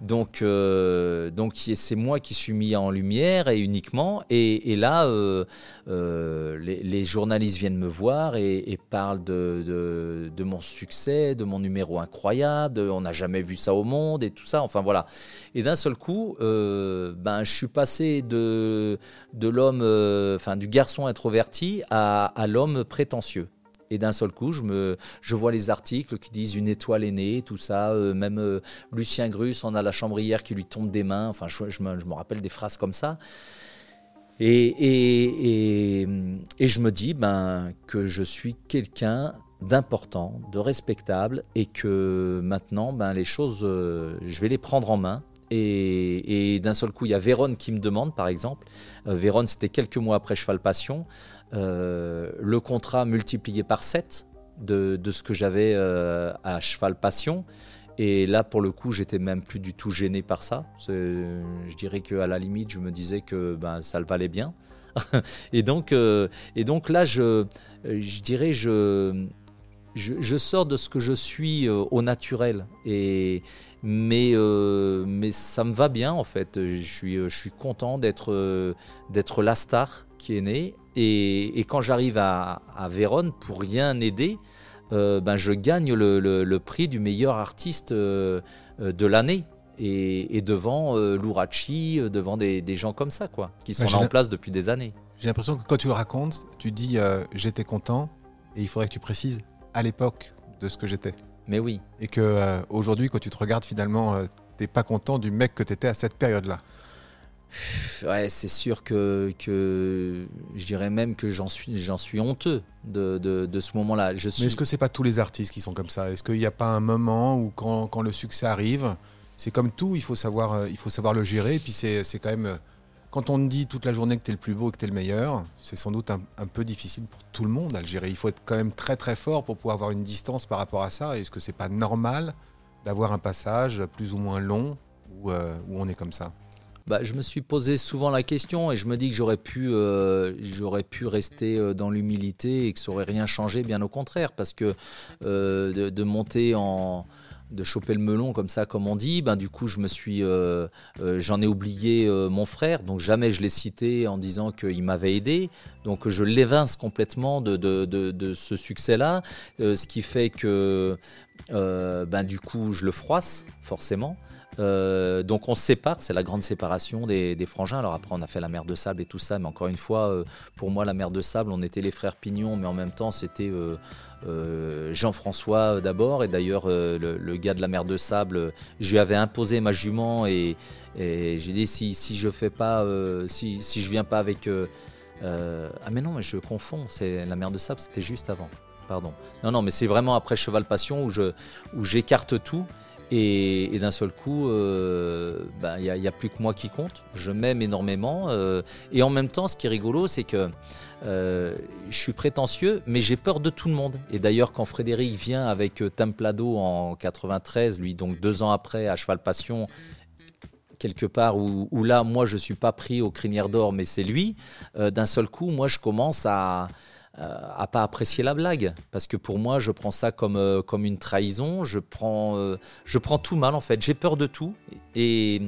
[SPEAKER 1] Donc, euh, donc c'est moi qui suis mis en lumière et uniquement. Et, là, euh, euh, les, journalistes viennent me voir et, parlent de, mon succès, de mon numéro incroyable. on n'a jamais vu ça au monde et tout ça. Enfin voilà. Et d'un seul coup, ben, je suis passé de, l'homme, enfin du garçon introverti à l'homme prétentieux. Et d'un seul coup, je, me, je vois les articles qui disent une étoile est née, tout ça. Euh, même euh, Lucien Grus en a la chambrière qui lui tombe des mains. Enfin, je, je, me, rappelle des phrases comme ça. Et, et, et, je me dis ben, que je suis quelqu'un d'important, de respectable, et que maintenant, ben, les choses, euh, je vais les prendre en main. Et, d'un seul coup, il y a Véronne qui me demande, par exemple. Véronne, c'était quelques mois après Cheval Passion. Euh, le contrat multiplié par 7 de, ce que j'avais euh, à Cheval Passion. Et là, pour le coup, j'étais même plus du tout gêné par ça. Je dirais qu'à la limite, je me disais que ben, ça le valait bien. (laughs) et, donc, euh, et donc là, je, je dirais, je, je, sors de ce que je suis au naturel. Et, mais, mais ça me va bien, en fait. Je suis, je suis content d'être d'être la star qui est née et, quand j'arrive à, Vérone, pour rien aider, euh, ben je gagne le, prix du meilleur artiste euh, euh, de l'année. Et, devant Lourachi, devant des, gens comme ça, quoi, qui sont là en place depuis des années.
[SPEAKER 2] J'ai l'impression que quand tu le racontes, tu dis j'étais content, et il faudrait que tu précises à l'époque de ce que j'étais.
[SPEAKER 1] Mais oui.
[SPEAKER 2] Et que aujourd'hui, quand tu te regardes, finalement, t'es pas content du mec que tu étais à cette période-là.
[SPEAKER 1] Ouais, c'est sûr que, que je dirais même que j'en suis, j'en suis honteux de, de, ce moment-là.
[SPEAKER 2] Mais est-ce que c'est pas tous les artistes qui sont comme ça? Est-ce qu'il n'y a pas un moment où quand, quand le succès arrive, c'est comme tout, il faut savoir, euh, il faut savoir le gérer. Et puis c'est, c'est quand même, euh, quand on dit toute la journée que tu es le plus beau et que tu es le meilleur, c'est sans doute un, un, peu difficile pour tout le monde à le gérer. Il faut être quand même très très fort pour pouvoir avoir une distance par rapport à ça. Est-ce que c'est pas normal d'avoir un passage plus ou moins long où, euh, où on est comme ça?
[SPEAKER 1] Bah, je me suis posé souvent la question et je me dis que j'aurais pu, euh, j'aurais pu rester euh, dans l'humilité et que ça aurait rien changé, bien au contraire, parce que euh, de, monter en de choper le melon comme ça, comme on dit, ben du coup je me suis, j'en ai oublié mon frère, donc jamais je l'ai cité en disant qu'il m'avait aidé, donc je l'évince complètement de, de, de ce succès-là, ce qui fait que ben du coup je le froisse forcément. Euh, donc on se sépare, c'est la grande séparation des, frangins. Alors après on a fait la mer de sable et tout ça, mais encore une fois, euh, pour moi la mer de sable, on était les frères Pignon, mais en même temps c'était euh, Jean-François d'abord. Et d'ailleurs le, gars de la mer de sable, je lui avais imposé ma jument et, j'ai dit si, si je fais pas, si, si, je viens pas avec... ah mais non, mais je confonds, c'est la mer de sable, c'était juste avant. Pardon. Non, non, mais c'est vraiment après Cheval Passion où j'écarte tout et, d'un seul coup, euh, ben, il n'y a, plus que moi qui compte. Je m'aime énormément. Euh, et en même temps, ce qui est rigolo, c'est que euh, je suis prétentieux, mais j'ai peur de tout le monde. Et d'ailleurs, quand Frédéric vient avec Templado en 93, lui donc deux ans après à Cheval Passion, quelque part où, où, là, moi, je ne suis pas pris aux crinières d'or, mais c'est lui, d'un seul coup, moi, je commence à euh, à pas apprécier la blague. Parce que pour moi je prends ça comme, euh, comme une trahison. Je prends, euh, je prends tout mal en fait. J'ai peur de tout. Et,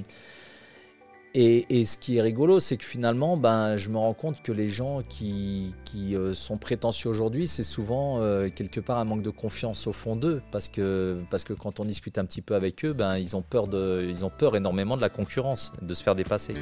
[SPEAKER 1] et, ce qui est rigolo c'est que finalement ben, je me rends compte que les gens qui, qui sont prétentieux aujourd'hui c'est souvent quelque part un manque de confiance au fond d'eux. Parce que, parce que quand on discute un petit peu avec eux ben, ils, ont peur de, ils ont peur énormément de la concurrence de se faire dépasser.